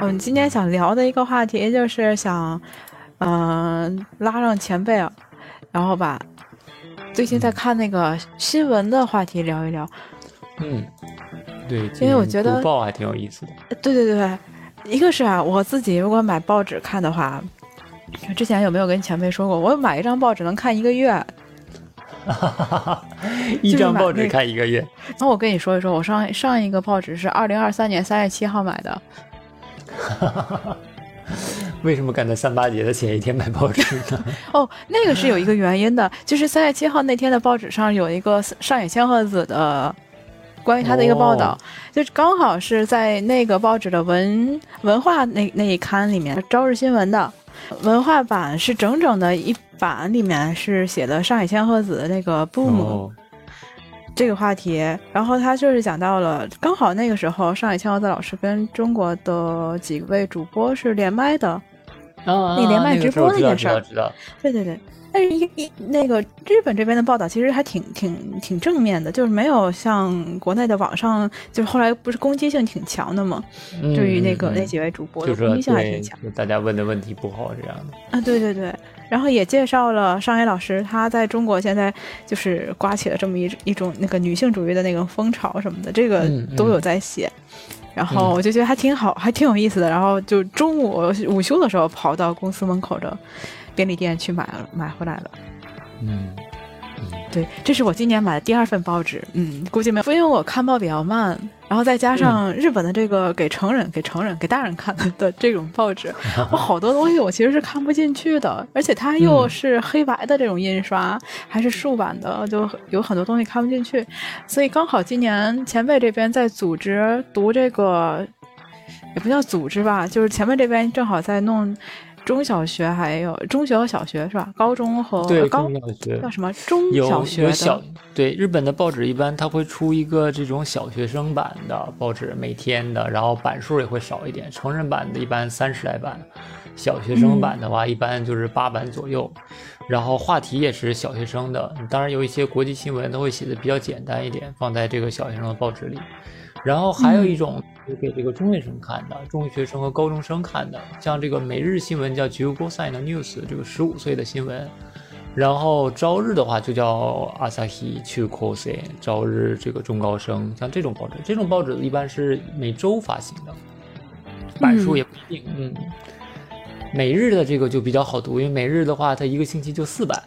我们今天想聊的一个话题就是想，嗯、拉上前辈啊，然后把最近在看那个新闻的话题聊一聊。嗯，对，因为我觉得读报还挺有意思的。呃对对对，一个是啊，我自己如果买报纸看的话，之前有没有跟前辈说过，我买一张报纸能看一个月。一张报纸看一个月，那我跟你说一说，我上上一个报纸是二零二三年三月七号买的，为什么赶在三八节的前一天买报纸呢？哦，那个是有一个原因的，就是三月七号那天的报纸上有一个上野千鹤子的关于他的一个报道，哦。就是刚好是在那个报纸的文文化那那一刊里面，朝日新闻的文化版是整整的一版，里面是写的上野千鹤子的那个 boom、哦，这个话题，然后他就是讲到了，刚好那个时候上野千鹤子老师跟中国的几位主播是连麦的，啊，那连麦直播那件事儿知道。对对对，但是一一那个日本这边的报道其实还挺挺挺正面的，就是没有像国内的网上，就是后来不是攻击性挺强的嘛，知道，对于那个、嗯那几位主播攻击性还挺强就大家问的问题不好这样的。啊，对对对，然后也介绍了上野老师他在中国现在就是刮起了这么一一种那个女性主义的那个风潮什么的，这个都有在写。然后我就觉得还挺好，还挺有意思的。然后就中午午休的时候跑到公司门口的便利店去买了，买回来了。嗯，对，这是我今年买的第二份报纸，嗯，估计没有，因为我看报比较慢，然后再加上日本的这个给成人、给成人、给大人看的 的这种报纸，我好多东西我其实是看不进去的，而且它又嗯是黑白的这种印刷，还是竖版的，就有很多东西看不进去，所以刚好今年前辈这边在组织读这个，也不叫组织吧，就是前辈这边正好在弄。中小学还有中学和小学是吧？高中和对，高中小学叫什么中小学的有小对日本的报纸一般它会出一个这种小学生版的报纸，每天的，然后版数也会少一点。成人版的一般三十来版，小学生版的话一般就是八版左右。然后话题也是小学生的，当然有一些国际新闻都会写的比较简单一点，放在这个小学生的报纸里。然后还有一种是给这个中学生看的，中学生和高中生看的，像这个每日新闻叫 j u g o s i n News，这个十五岁的新闻。然后朝日的话就叫 Asahi c h u k o s e 朝日这个中高生，像这种报纸，这种报纸一般是每周发行的，版数也不一定。嗯，每日的这个就比较好读，因为每日的话它一个星期就四版。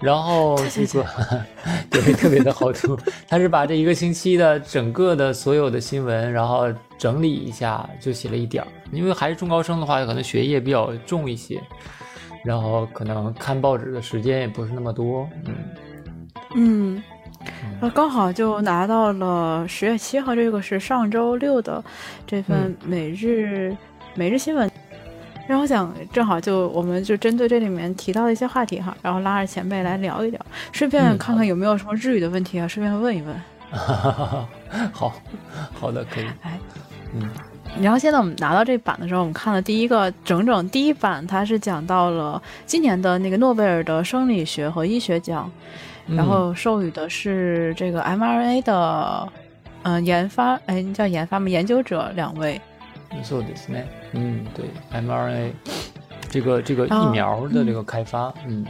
然后这个 对特别的好读，他是把这一个星期的整个的所有的新闻，然后整理一下，就写了一点儿。因为还是中高生的话，可能学业比较重一些，然后可能看报纸的时间也不是那么多。嗯，嗯，那，刚好就拿到了十月七号，这个是上周六的这份嗯每日、每日新闻。然后我想正好就我们就针对这里面提到的一些话题哈，然后拉着前辈来聊一聊，顺便嗯看看有没有什么日语的问题啊，顺便问一问。好好的，可以。哎，嗯然后现在我们拿到这版的时候，我们看了第一个整整第一版，它是讲到了今年的那个诺贝尔的生理学和医学奖，嗯然后授予的是这个 mRNA 的，嗯、研发，哎，叫研发吗？研究者两位。そうですね。 嗯，对，mRNA 这个这个疫哦苗的这个开发，嗯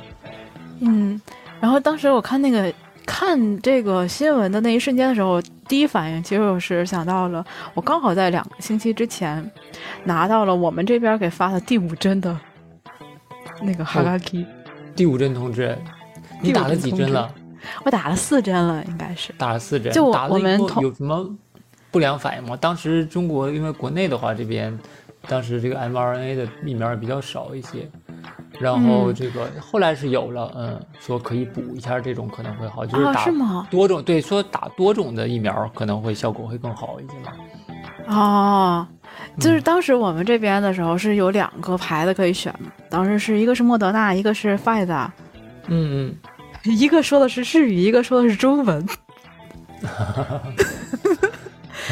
嗯，然后当时我看那个看这个新闻的那一瞬间的时候，第一反应其实我是想到了，我刚好在两个星期之前拿到了我们这边给发的第五针的那个哈嘎 k 第五针同志，你打了几针了？我打了四针了，应该是。打了四针，就我们有什么不良反应吗？当时中国因为国内的话，这边当时这个 mRNA 的疫苗也比较少一些，然后嗯这个、后来是有了，嗯，说可以补一下这种可能会好，就是啊，打是吗？多种，对，说打多种的疫苗可能会效果会更好一些嘛。哦，就是嗯当时我们这边的时候是有两个牌子可以选，当时是一个是莫德纳，一个是 f i z a 嗯 一个说的是日语，一个说的是中文。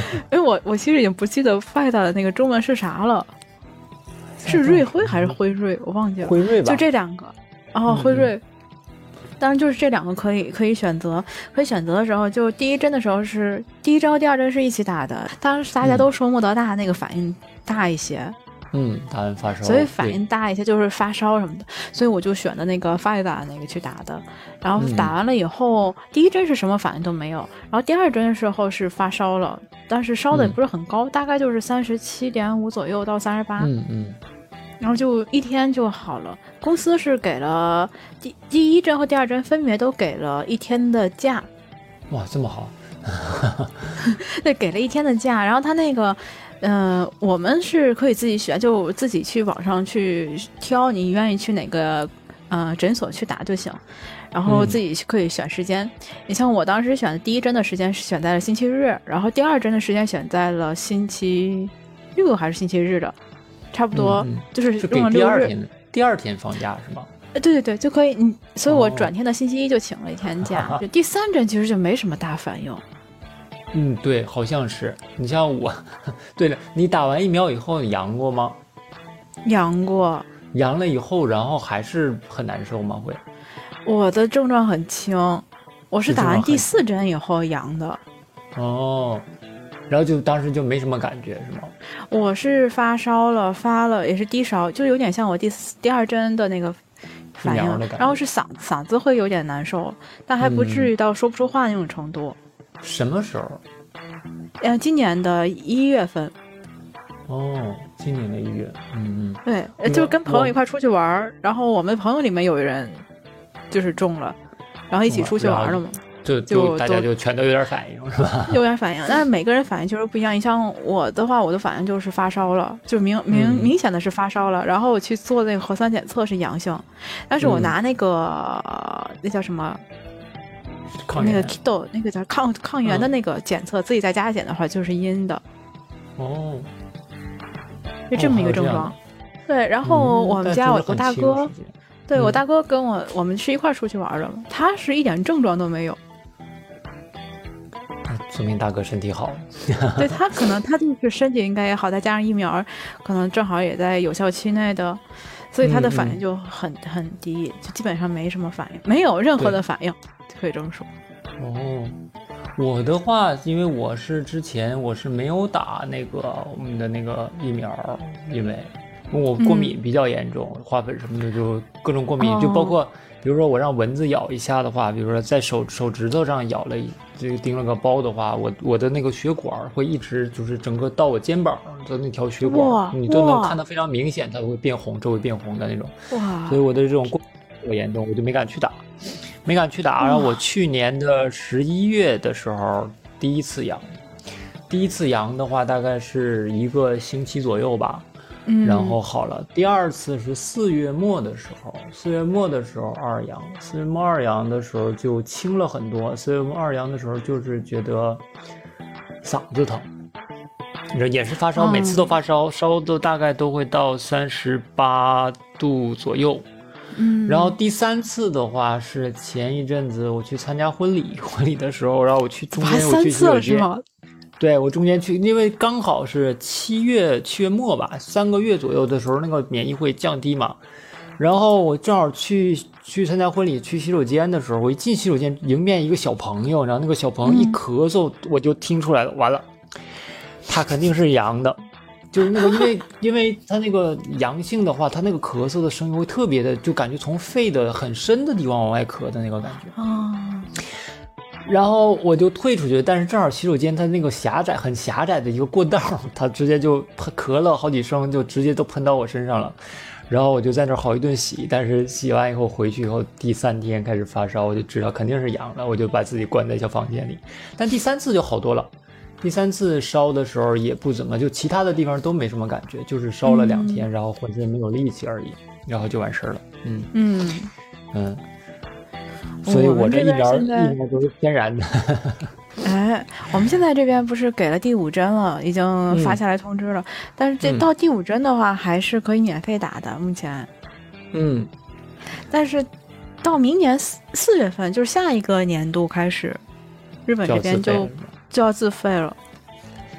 因为我我其实已经不记得 Fight 的那个中文是啥了，是瑞辉还是辉瑞？我忘记嗯，了。辉瑞吧，就这两个，哦，后辉瑞，当然就是这两个可以可以选择，可以选择的时候，就第一针的时候是第一针和第二针是一起打的，当时大家都说莫德大那个反应大一些，嗯，打完发烧，所以反应大一些，就是发烧什么的，所以我就选的那个发达那个去打的。然后嗯打完了以后，第一针是什么反应都没有，然后第二针的时候是发烧了，但是烧的也嗯不是很高，大概就是三十七点五左右到三十八，嗯嗯，然后就一天就好了。公司是给了第第一针和第二针分别都给了一天的假，哇，这么好，对，给了一天的假。然后他那个，呃，我们是可以自己选，就自己去网上去挑你愿意去哪个呃诊所去打就行。然后嗯自己可以选时间。你像我当时选的第一针的时间是选在了星期日，然后第二针的时间选在了星期六还是星期日的，差不多嗯嗯就是是给用了六日。第二天的第二天放假是吗？呃，对对对，就可以。你，所以我哦转天的星期一就请了一天假。就第三针其实就没什么大反应。嗯，对，好像是。你像我，对了，你打完疫苗以后你阳过吗？阳过，阳了以后，然后还是很难受吗？会？我的症状很轻，我是打完第四针以后阳的。哦，然后就当时就没什么感觉是吗？我是发烧了，发了也是低烧，就有点像我第四第二针的那个反应然后是嗓嗓子会有点难受，但还不嗯至于到说不出话那种程度。什么时候？嗯、今年的一月份，哦，今年的一月。嗯嗯。对，就是跟朋友一块出去玩儿，然后我们朋友里面有人就是中了，然后一起出去玩了嘛。就就就大家就全都有点反应是吧？有点反应，但是每个人反应就是不一样。你像我的话，我的反应就是发烧了，就明明嗯明显的是发烧了，然后我去做那个核酸检测是阳性，但是我嗯拿那个、那叫什么那个抗原。Kit 那个叫抗抗原的嗯。那个检测，自己在家检的话就是阴的，哦，就这么一个症状。对，然后嗯我们家我我大哥，对我大哥跟我我们是一块儿出去玩的嘛，他是一点症状都没有。说明大哥身体好。对他可能他就是身体应该也好，再加上疫苗，可能正好也在有效期内的，所以他的反应就很很低，就基本上没什么反应，没有任何的反应，可以这么说。哦，我的话，因为我是之前我是没有打那个我们的那个疫苗，因为我过敏比较严重，花粉什么的就各种过敏，哦。就包括比如说我让蚊子咬一下的话，比如说在手手指头上咬了一，这个叮了个包的话，我我的那个血管会一直就是整个到我肩膀的那条血管，你都能看到非常明显，它会变红，周围变红的那种。哇所以我的这种过敏严重，我就没敢去打，没敢去打。然后我去年的十一月的时候第一次阳，第一次阳的话大概是一个星期左右吧，嗯，然后好了。第二次是四月末的时候，四月末的时候二阳，四月末二阳的时候就轻了很多。四月末二阳的时候就是觉得嗓子疼。也是发烧，每次都发烧，烧都大概都会到三十八度左右。嗯，然后第三次的话是前一阵子我去参加婚礼，婚礼的时候，然后我去中还间我去洗手间？对我中间去，因为刚好是七月七月末吧，三个月左右的时候，那个免疫会降低嘛。然后我正好去去参加婚礼，去洗手间的时候，我一进洗手间，迎面一个小朋友，然后那个小朋友一嗯咳嗽，我就听出来了，完了，他肯定是阳的。就是那个，因为 因为他那个阳性的话，他那个咳嗽的声音会特别的，就感觉从肺的很深的地方往外咳的那个感觉。啊，然后我就退出去，但是正好洗手间它那个狭窄很狭窄的一个过道，它直接就喷咳了好几声，就直接都喷到我身上了。然后我就在那儿好一顿洗，但是洗完以后回去以后，第三天开始发烧，我就知道肯定是阳了，我就把自己关在小房间里。但第三次就好多了，第三次烧的时候也不怎么，就其他的地方都没什么感觉，就是烧了两天，然后浑身没有力气而已，然后就完事儿了。嗯嗯，嗯，所以我们这边疫苗都是天然的。哎，我们现在这边不是给了第五针了，已经发嗯下来通知了，但是这嗯到第五针的话还是可以免费打的，目前。嗯。但是到明年四四月份，就是下一个年度开始，日本这边就就要自费了，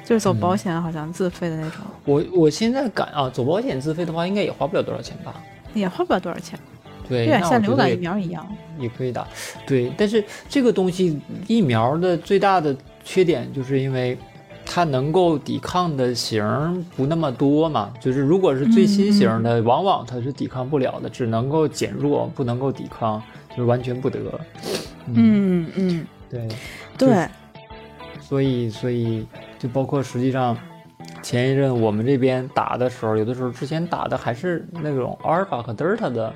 就是走嗯保险好像自费的那种，我我现在赶啊，走保险自费的话，应该也花不了多少钱吧？也花不了多少钱。对，有点像流感疫苗一样。也可以打，对，但是这个东西疫苗的最大的缺点就是因为它能够抵抗的型儿不那么多嘛，就是如果是最新型的，往往它是抵抗不了的，只能够减弱，不能够抵抗，就是完全不得。嗯嗯，对，对，所以所以就包括实际上。前一阵我们这边打的时候，有的时候之前打的还是那种阿尔法和德尔塔的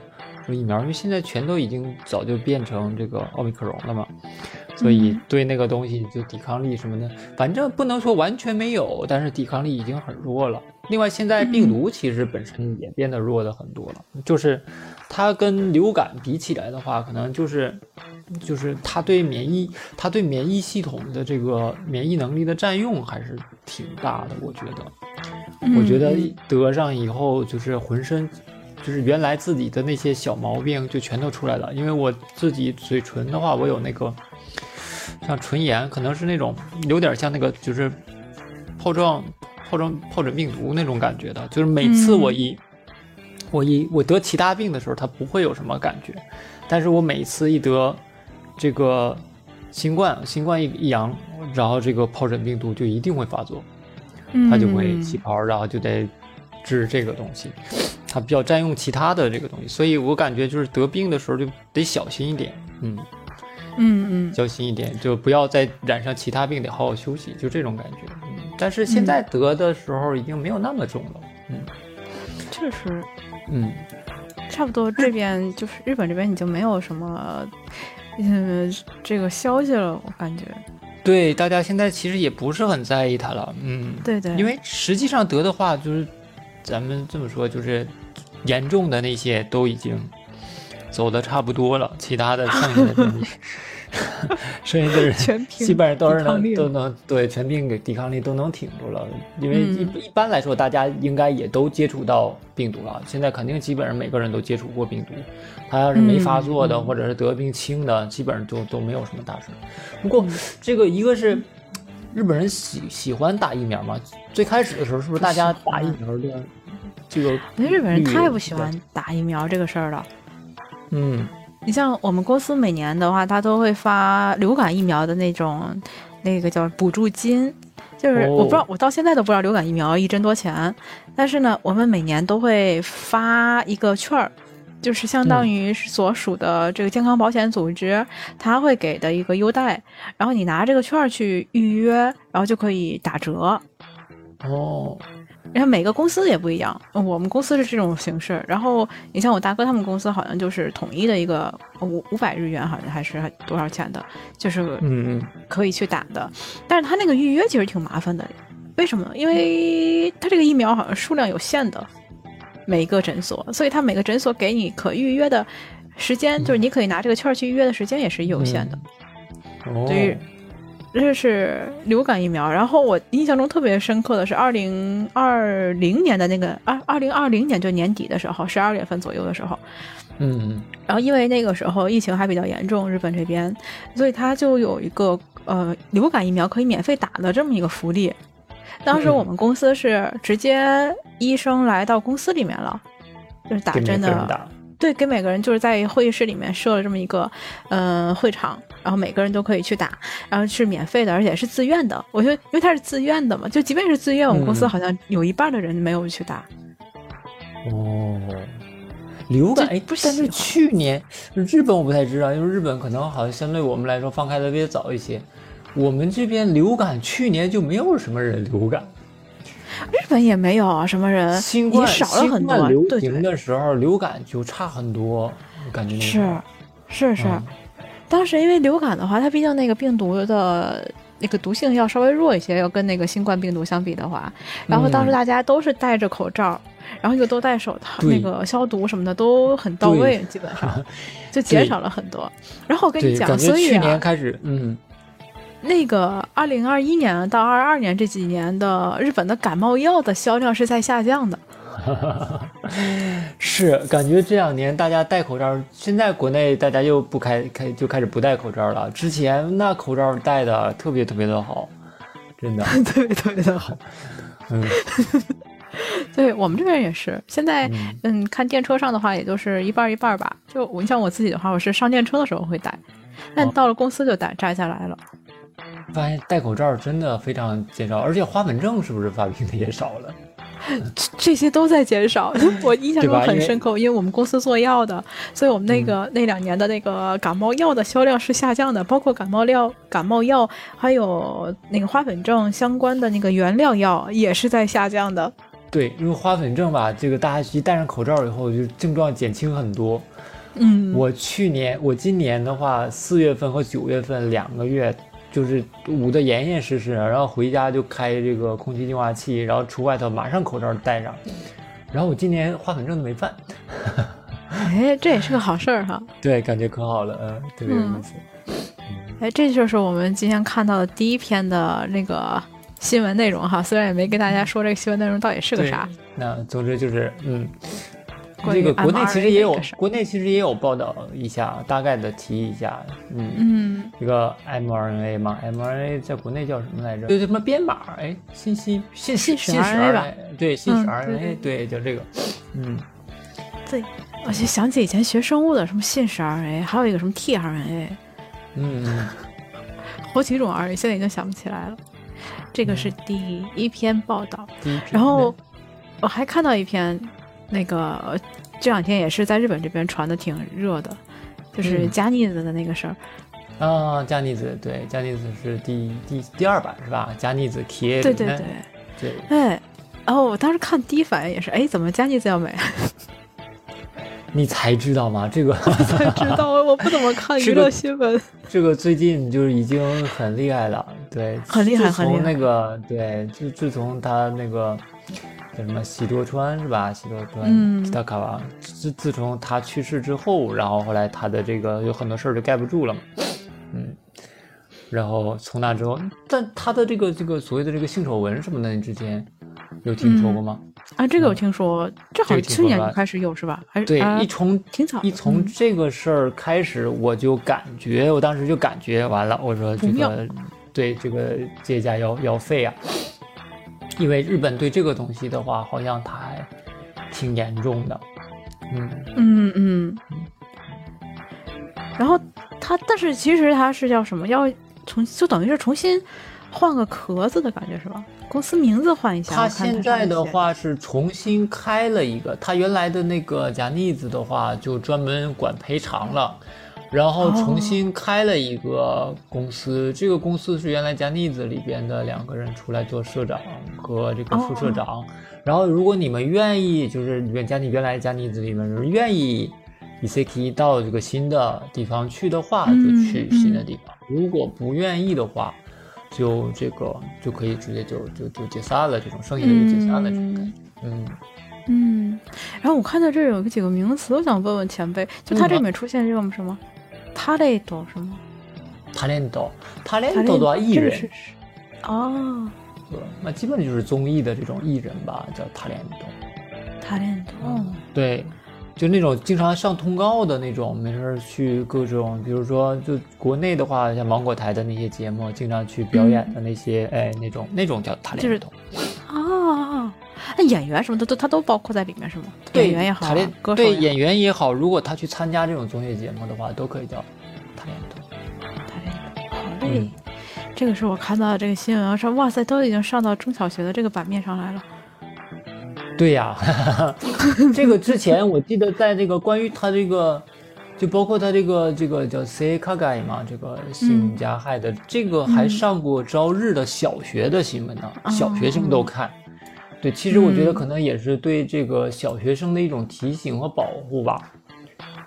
疫苗，因为现在全都已经早就变成这个奥密克戎了嘛，所以嗯对那个东西就抵抗力什么的，反正不能说完全没有，但是抵抗力已经很弱了。另外，现在病毒其实本身也变得弱的很多了，就是它跟流感比起来的话，可能就是就是它对免疫它对免疫系统的这个免疫能力的占用还是挺大的，我觉得。我觉得嗯得上以后就是浑身，就是原来自己的那些小毛病就全都出来了。因为我自己嘴唇的话，我有那个像唇炎，可能是那种有点像那个就是疱状疱状疱疹病毒那种感觉的，就是每次我一、我一我得其他病的时候，它不会有什么感觉，但是我每次一得这个新冠，新冠一一阳，然后这个疱疹病毒就一定会发作。它就会嗯起泡，然后就得治这个东西，它比较占用其他的这个东西，所以我感觉就是得病的时候就得小心一点，嗯，嗯嗯小心一点，就不要再染上其他病，得好好休息，就这种感觉。嗯，但是现在得的时候已经没有那么重了，嗯确实嗯，差不多。这边就是日本这边已经没有什么，嗯，这个消息了，我感觉。对，大家现在其实也不是很在意它了，嗯，对对，因为实际上得的话，就是咱们这么说，就是严重的那些都已经走的差不多了，其他的剩下的人，剩下的人基本上都是能都能对全病给抵抗力都能挺住了，因为一、嗯。一般来说，大家应该也都接触到病毒了。现在肯定基本上每个人都接触过病毒，他要是没发作的、或者是得病轻的，基本上都都没有什么大事。不过、嗯。这个一个是日本人喜喜欢打疫苗嘛，最开始的时候是不是大家打疫苗的这个那日本人太不喜欢打疫苗这个事儿了。嗯。你像我们公司每年的话，他都会发流感疫苗的那种，那个叫补助金，就是我不知道，哦我到现在都不知道流感疫苗一针多钱，但是呢，我们每年都会发一个券儿，就是相当于所属的这个健康保险组织，他会给的一个优待，然后你拿这个券儿去预约，然后就可以打折。哦然后每个公司也不一样，嗯我们公司是这种形式。然后你像我大哥他们公司好像就是统一的一个五五百日元，好像还是多少钱的，就是嗯嗯可以去打的。但是他那个预约其实挺麻烦的，为什么？因为他这个疫苗好像数量有限的，每一个诊所，所以他每个诊所给你可预约的时间，就是你可以拿这个券儿去预约的时间也是有限的。哦对这是流感疫苗。然后我印象中特别深刻的是二零二零年的那个二二零二零年就年底的时候，十二月份左右的时候，嗯然后因为那个时候疫情还比较严重，日本这边，所以他就有一个呃流感疫苗可以免费打的这么一个福利。当时嗯我们公司是直接医生来到公司里面了，就是打针的对，给每个人就是在会议室里面设了这么一个，嗯、会场，然后每个人都可以去打，然后是免费的，而且是自愿的。我觉得，因为它是自愿的嘛，就即便是自愿，我们公司嗯好像有一半的人没有去打。哦。流感但是去年日本我不太知道，因为日本可能好像相对我们来说放开的比较早一些。我们这边流感去年就没有什么人流感，日本也没有啊什么人，新冠已经少了很多。流行的时候流感就差很多，我感觉那是是是。嗯当时因为流感的话，它毕竟那个病毒的那个毒性要稍微弱一些，要跟那个新冠病毒相比的话，然后当时嗯大家都是戴着口罩，然后又都戴手套，那个消毒什么的都很到位，基本上 就减少了很多。然后我跟你，讲，所以去年啊，开始，嗯，那个二零二一年到二二年这几年的日本的感冒药的销量是在下降的。是感觉这两年大家戴口罩，现在国内大家又不开开就开始不戴口罩了，之前那口罩戴的特别特别的好，真的，特别特别的好。嗯，对我们这边也是，现在嗯，看电车上的话，也就是一半一半吧。就我，你像我自己的话，我是上电车的时候会戴，但到了公司就戴摘下来了。发现戴口罩真的非常减少，而且花粉症是不是发病的也少了？这些都在减少，我印象中很深刻，因为我们公司做药的，所以我们那个那两年的那个感冒药的销量是下降的，包括感冒药、感冒药，还有那个花粉症相关的那个原料药也是在下降的。对，因为花粉症吧，这个大家一戴上口罩以后，就症状减轻很多。嗯，我去年，我今年的话，四月份和九月份两个月。就是捂得严严实实，然后回家就开这个空气净化器，然后出外头马上口罩戴上。然后我今年花粉症都没犯，哎，这也是个好事儿哈。对，感觉可好了，嗯，特别有意思。哎，这就是我们今天看到的第一篇的那个新闻内容哈，虽然也没跟大家说这个新闻内容到底是个啥。那总之就是，嗯。这个国内其实也有，国内其实也有报道一下，大概的提一下，嗯嗯，这个 mRNA 嘛，mRNA 在国内叫什么来着？对对，什么编码？哎，信息信信使 RNA，对，信使 RNA，对，叫这个，嗯，对，我就想起以前学生物的什么信使 RNA，还有一个什么 tRNA，嗯，好几种 RNA，现在已经想不起来了。这个是第一篇报道，然后我还看到一篇。那个这两天也是在日本这边传的挺热的，就是加尼子的那个事儿。啊，加尼子，对，加尼子是第第第二版是吧？加尼子 K。对对对对。哎，然后我当时看第一反应也是，哎，怎么加尼子要没？你才知道吗？这个才知道，我不怎么看娱乐新闻。这个最近就是已经很厉害了，对，很厉害，很厉害。那个对，就自从他那个。叫什么喜多川是吧？喜多川，他卡瓦。自自从他去世之后，然后后来他的这个有很多事儿就盖不住了嘛，嗯，然后从那之后，但他的这个这个所谓的这个性丑闻什么的，你之前有听说过吗？啊，这个有听说，这好像去年就开始有是吧？还是对，一从挺早，一从这个事儿开始，我就感觉，我当时就感觉完了，我说这个对这个这家要要废啊。因为日本对这个东西的话，好像它还挺严重的，嗯嗯嗯。然后它，但是其实它是叫什么？要重就等于是重新换个壳子的感觉是吧？公司名字换一下。它现在的话是重新开了一个，它原来的那个假腻子的话就专门管赔偿了。然后重新开了一个公司，这个公司是原来加尼子里边的两个人出来做社长和这个副社长。然后如果你们愿意，就是原加尼原来加尼子里面人愿意，E C K 到这个新的地方去的话，就去新的地方；如果不愿意的话，就这个就可以直接就就就解散了。这种剩下的就解散了这种感觉。嗯嗯。然后我看到这有个几个名词，我想问问前辈，就它这里面出现这种什么？タレント是吗？タレント，タレント的话，艺人。哦。那基本就是综艺的这种艺人吧，叫タレント。タレント。对，就那种经常上通告的那种，没事去各种，比如说，就国内的话，像芒果台的那些节目，经常去表演的那些，哎，那种那种叫タレント。啊。 那演员什么的都他都包括在里面是吗？演员也好，歌手对演员也好，如果他去参加这种综艺节目的话，都可以叫他演的。他演的好嘞，这个是我看到的这个新闻，说哇塞，都已经上到中小学的这个版面上来了。对呀，这个之前我记得在这个关于他这个，就包括他这个这个叫 C 卡盖嘛，这个性加害的这个还上过朝日的小学的新闻呢，小学生都看。对，其实我觉得可能也是对这个小学生的一种提醒和保护吧。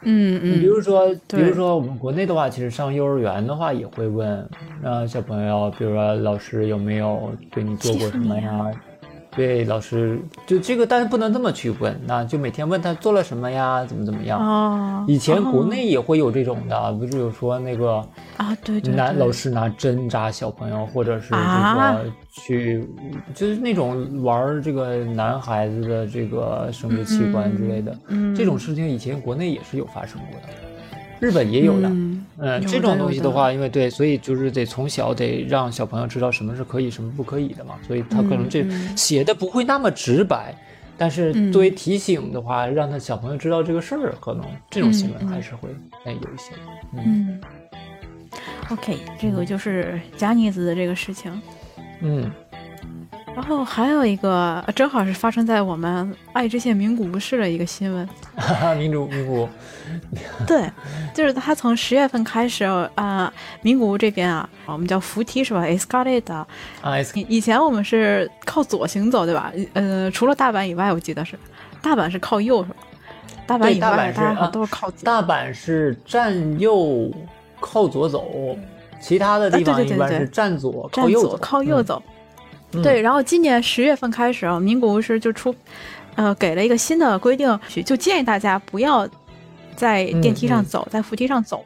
嗯嗯。你比如说，比如说我们国内的话，其实上幼儿园的话也会问，呃，小朋友，比如说老师有没有对你做过什么呀？对，老师就这个，但是不能这么去问，那就每天问他做了什么呀，怎么怎么样。哦。以前国内也会有这种的，不是有说那个啊，对对，拿老师拿针扎小朋友，或者是这个去，就是那种玩这个男孩子的这个生殖器官之类的，这种事情以前国内也是有发生过的。日本也有的，嗯，这种东西的话，因为对，所以就是得从小得让小朋友知道什么是可以，什么不可以的嘛，所以他可能这写的不会那么直白，但是嗯作为提醒的话，让他小朋友知道这个事儿，可能这种新闻还是会哎有一些。嗯。嗯，OK，这个就是加尼兹的这个事情。嗯然后还有一个，呃正好是发生在我们爱知县名古屋市的一个新闻。哈哈，民主民主，对，就是他从十月份开始啊、名古屋这边啊，我们叫扶梯是吧？escalator。啊，S 以以前我们是靠左行走，对吧？呃，除了大阪以外，我记得是大阪是靠右是吧？大阪以外，对大阪都是靠左。大阪是站右靠左走，其他的地方一般是站左站左靠右走，靠右走。嗯对，，然后今年十月份开始啊，名古屋市就出，呃，给了一个新的规定，就建议大家不要在电梯上走，在扶梯上走，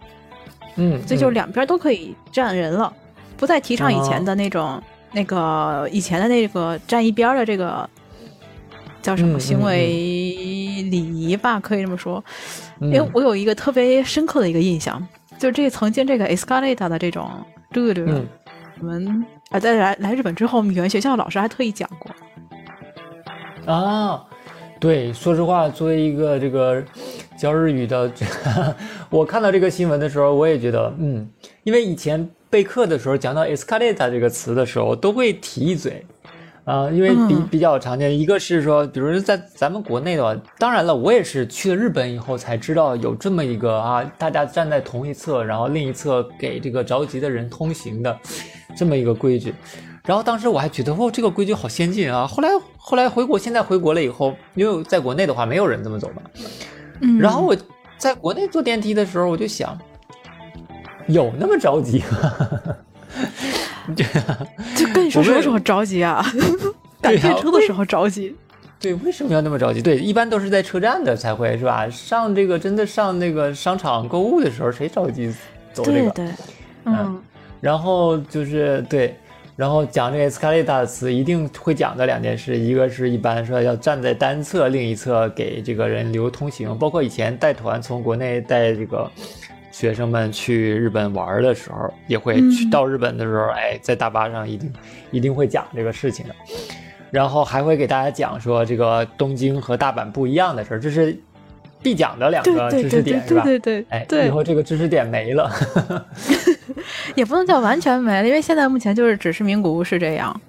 嗯，所以就嗯两边都可以站人了，不再提倡以前哦的那种、那个以前的那个站一边儿的这个叫什么嗯行为礼仪吧，可以这么说。嗯因为我有一个特别深刻的一个印象，就这曾经这个 escalator 的这种路路，嗯。我们啊在来来日本之后，我们语言学校老师还特意讲过。啊，对，说实话，作为一个这个教日语的，我看到这个新闻的时候，我也觉得，嗯，因为以前备课的时候讲到 escalator 这个词的时候，都会提一嘴。啊、因为比嗯比较常见，一个是说，比如说在咱们国内的话，当然了，我也是去了日本以后才知道有这么一个啊，大家站在同一侧，然后另一侧给这个着急的人通行的 这么一个规矩。然后当时我还觉得，哦，这个规矩好先进啊！后来后来回国，现在回国了以后，因为在国内的话，没有人这么走嘛。嗯，然后我在国内坐电梯的时候，我就想，有那么着急吗？就跟你说什么时候着急啊？赶 对啊电车的时候着急。对，为什么要那么着急？对，一般都是在车站的才会是吧？上这个真的上那个商场购物的时候，谁着急走这个？对对，嗯然后就是对，然后讲这个 escalator 的词，一定会讲的两件事，一个是一般说要站在单侧，另一侧给这个人留通行。包括以前带团从国内带这个学生们去日本玩的时候，也会去嗯到日本的时候，哎，在大巴上一定一定会讲这个事情的。然后还会给大家讲说这个东京和大阪不一样的事儿，这是必讲的两个知识对对对点，是吧？对对哎，对以后这个知识点没了。也不能叫完全没了，因为现在目前就是只是名古屋是这样。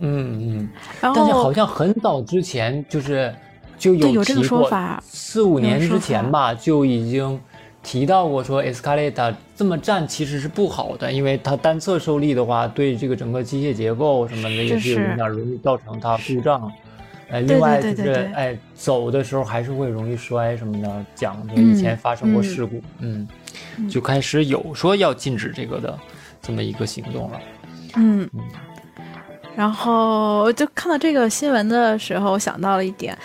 嗯嗯。然但是好像很早之前就是就有对有这个说法四五年之前吧就已经提到过说 escalator 这么站其实是不好的，因为它单侧受力的话，对这个整个机械结构什么的也是有是影响，容易造成它故障。哎，另外就是哎，走的时候还是会容易摔什么的，讲以前发生过嗯事故，嗯，嗯就开始有说要禁止这个的这么一个行动了。嗯嗯，然后就看到这个新闻的时候，想到了一点。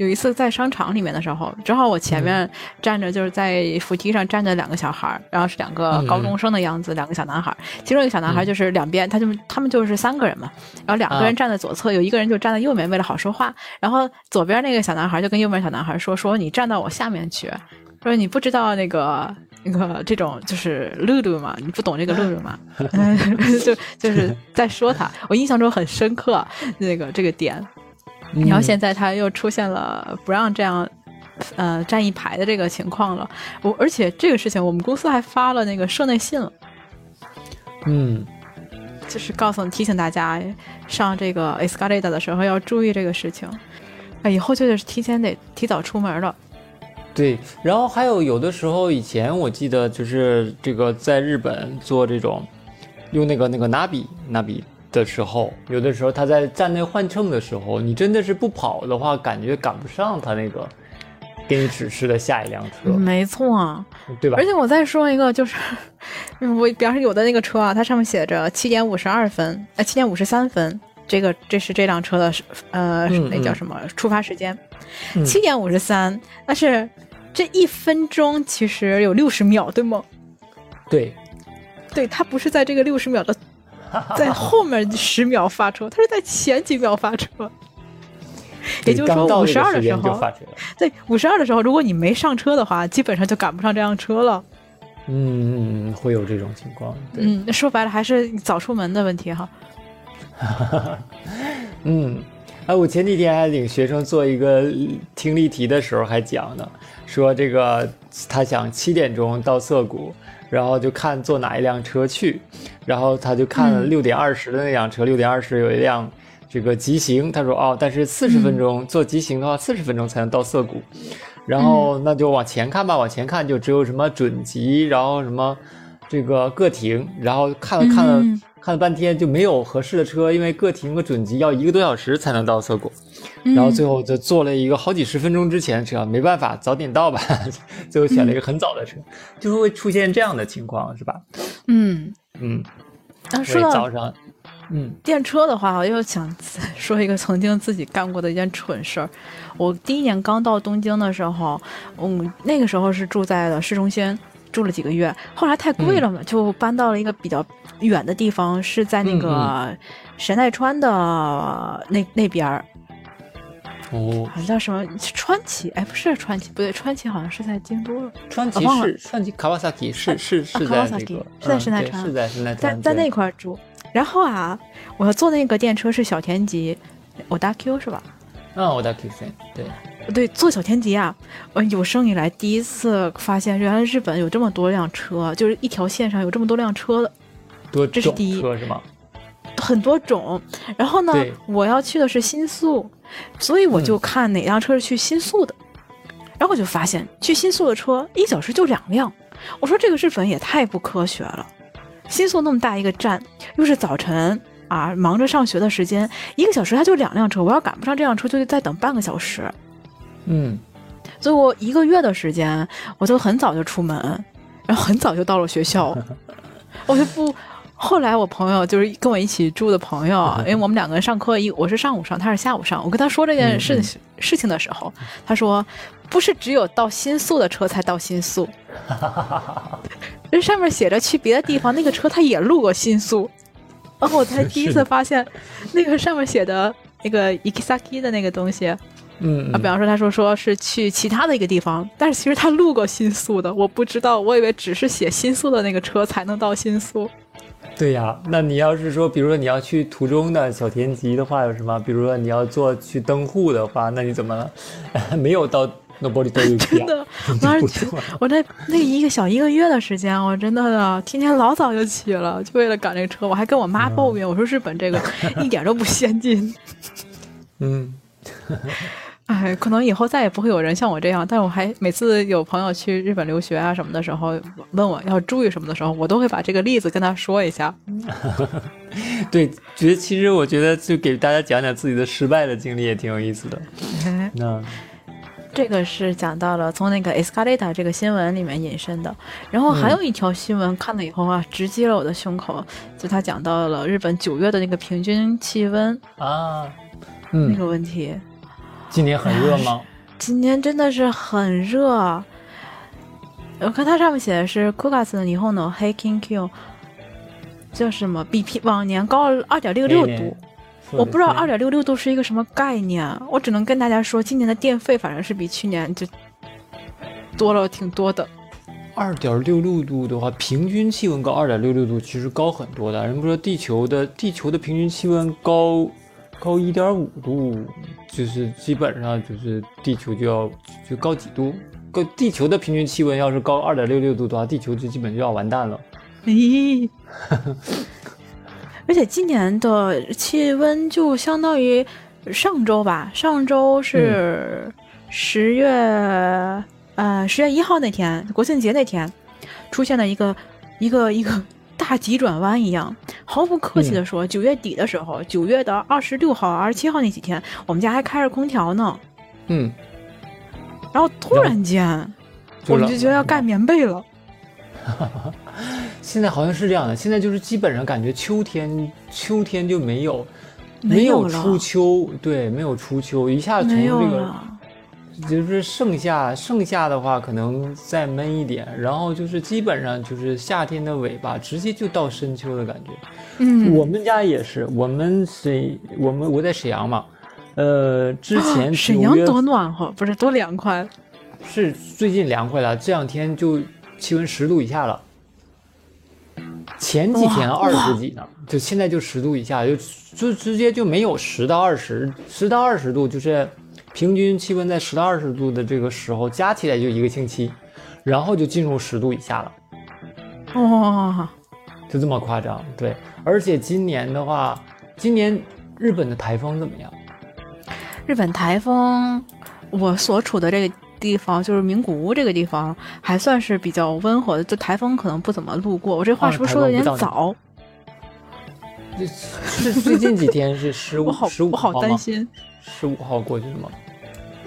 有一次在商场里面的时候，正好我前面站着就是在扶梯上站着两个小孩儿，然后是两个高中生的样子，两个小男孩儿。其中一个小男孩就是两边，他就他们就是三个人嘛，然后两个啊人站在左侧，有一个人就站在右面，为了好说话。然后左边那个小男孩儿就跟右边小男孩儿说：“说你站到我下面去，说你不知道那个那个这种就是露露嘛，你不懂这个露露嘛，嗯 就就是在说他，我印象中很深刻那个这个点。然后嗯现在他又出现了不让这样。呃，站一排的这个情况了，我而且这个事情我们公司还发了那个社内信了，嗯。就是告诉提醒大家上这个 escalator 的时候要注意这个事情，哎，以后就是提前得提早出门了。对，然后还有有的时候，以前我记得就是这个在日本做这种用那个那个 nabi nabi 的时候，有的时候他在站内换乘的时候，你真的是不跑的话，感觉赶不上他那个给你指示的下一辆车，没错啊，对吧？而？且我再说一个，就是 我比方说有的那个车啊，它上面写着七点五十二分，呃，七点五十三分，这个这是这辆车的呃、那叫什么出发时间，嗯。七点五十三，但是这一分钟其实有六十秒，对吗？对，对，它不是在这个六十秒的 在后面十秒发车，他是在前几秒发车。也就是说，五十二的时候。对五十二的时候，如果你没上车的话，基本上就赶不上这辆车了。嗯嗯，会有这种情况。对，嗯，说白了还是早出门的问题哈。嗯，哎，我前几天还领学生做一个听力题的时候还讲呢，说这个他想七点钟到涩谷，然后就看坐哪一辆车去，然后他就看了嗯。六点二十的那辆车，六点二十有一辆这个急行，他说哦，但是四十分钟、坐急行的话，四十分钟才能到涩谷，然后那就往前看吧，往前看就只有什么准急，然后什么这个个停，然后看了看了、嗯。看了半天就没有合适的车，因为个停和准急要一个多小时才能到涩谷，然后最后就坐了一个好几十分钟之前的车，没办法，早点到吧，最后选了一个很早的车，就会出现这样的情况，是吧？嗯，嗯，啊，所以说到早上，嗯。电车的话，我又想说一个曾经自己干过的一件蠢事儿。我第一年刚到东京的时候，嗯，那个时候是住在了市中心，住了几个月。后来太贵了嘛，就搬到了一个比较远的地方，是在那个神奈川的那那边儿，哦，好像叫什么川崎？哎，不是川崎，不对，川崎好像是在京都了。川崎是川崎卡瓦萨基是是是在那 Kawasaki，个是在嗯神奈川在神奈川，在在那块儿住。然后啊，我要坐那个电车是小田急，我搭 Q 是吧？嗯，我在 Q 线对，对，坐小田急啊，我有生以来第一次发现，原来日本有这么多辆车，就是一条线上有这么多辆车的，多这是第一车是吗？很多种。然后呢，我要去的是新宿，所以我就看哪辆车是去新宿的。然后我就发现，去新宿的车一小时就两辆。我说这个日本也太不科学了。新宿那么大一个站，又是早晨啊，忙着上学的时间，一个小时他就两辆车，我要赶不上这辆车，就得再等半个小时。嗯，所以我一个月的时间，我就很早就出门，然后很早就到了学校，我就不。后来我朋友就是跟我一起住的朋友，因为我们两个人上课一我是上午上，他是下午上。我跟他说这件事、嗯事情的时候，他说不是只有到新宿的车才到新宿，这上面写着去别的地方，那个车他也路过新宿。然后我才第一次发现，那个上面写的那个 ikisaki 的那个东西，嗯，啊，比方说他说说是去其他的一个地方，但是其实他路过新宿的，我不知道，我以为只是写新宿的那个车才能到新宿。对呀，那你要是说，比如说你要去途中的小田急的话，有什么？比如说你要坐去登户的话，那你怎么了？没有到 nobody 都有 真的，我当时去，我那那一个小一个月的时间，我真的的天天老早就起了，就为了赶这个车。我还跟我妈抱怨，我说日本这个 一点都不先进。嗯，哎，可能以后再也不会有人像我这样。但我还每次有朋友去日本留学啊什么的时候，问我要注意什么的时候，我都会把这个例子跟他说一下。对，觉得其实我觉得就给大家讲讲自己的失败的经历也挺有意思的。哎那这个是讲到了从那个 escalator 这个新闻里面引申的，然后还有一条新闻看了以后啊，直击了我的胸口，就他讲到了日本九月的那个平均气温啊，那嗯，个问题。今年很热吗？今年真的是很热，我看它上面写的是 Kugas 的霓虹の平均気温，叫什么？比平往年高二点六六度。我不知道二点点六六度是一个什么概念，我只能跟大家说，今年的电费反正是比去年就多了挺多的。二点六六度的话，平均气温高二点六六度，其实高很多的。人不说地球的地球的平均气温高高一点五度，就是基本上就是地球就要就高几度。高地球的平均气温要是高二点六六度的话，地球就基本就要完蛋了。咦，而且今年的气温就相当于上周吧，上周是十月、呃十月一号那天，国庆节那天出现了一个一个一个大急转弯一样。毫不客气的说，九、月底的时候，九月的二十六号、二十七号那几天，我们家还开着空调呢。嗯，然后突然间，我们就觉得要盖棉被了。现在好像是这样的，现在就是基本上感觉秋天秋天就没有没有初秋，对，没有初秋，一下从这个，就是盛夏，盛夏的话可能再闷一点，然后就是基本上就是夏天的尾巴，直接就到深秋的感觉。嗯，我们家也是，我们沈我们我在沈阳嘛，呃，之前啊沈阳多暖和，不是多凉快。是最近凉快了，这两天就气温十度以下了。前几天二十几呢，就现在就十度以下，就就直接就没有十到二十，十到二十度就是平均气温在十到二十度的这个时候，加起来就一个星期，然后就进入十度以下了，哇，就这么夸张。对，而且今年的话，今年日本的台风怎么样？日本台风，我所处的这个地方就是名古屋这个地方，还算是比较温和的，就台风可能不怎么路过。我这话啊是不是说的有点早？这是最近几天是十五号十五我好？担心。十五号过去的吗？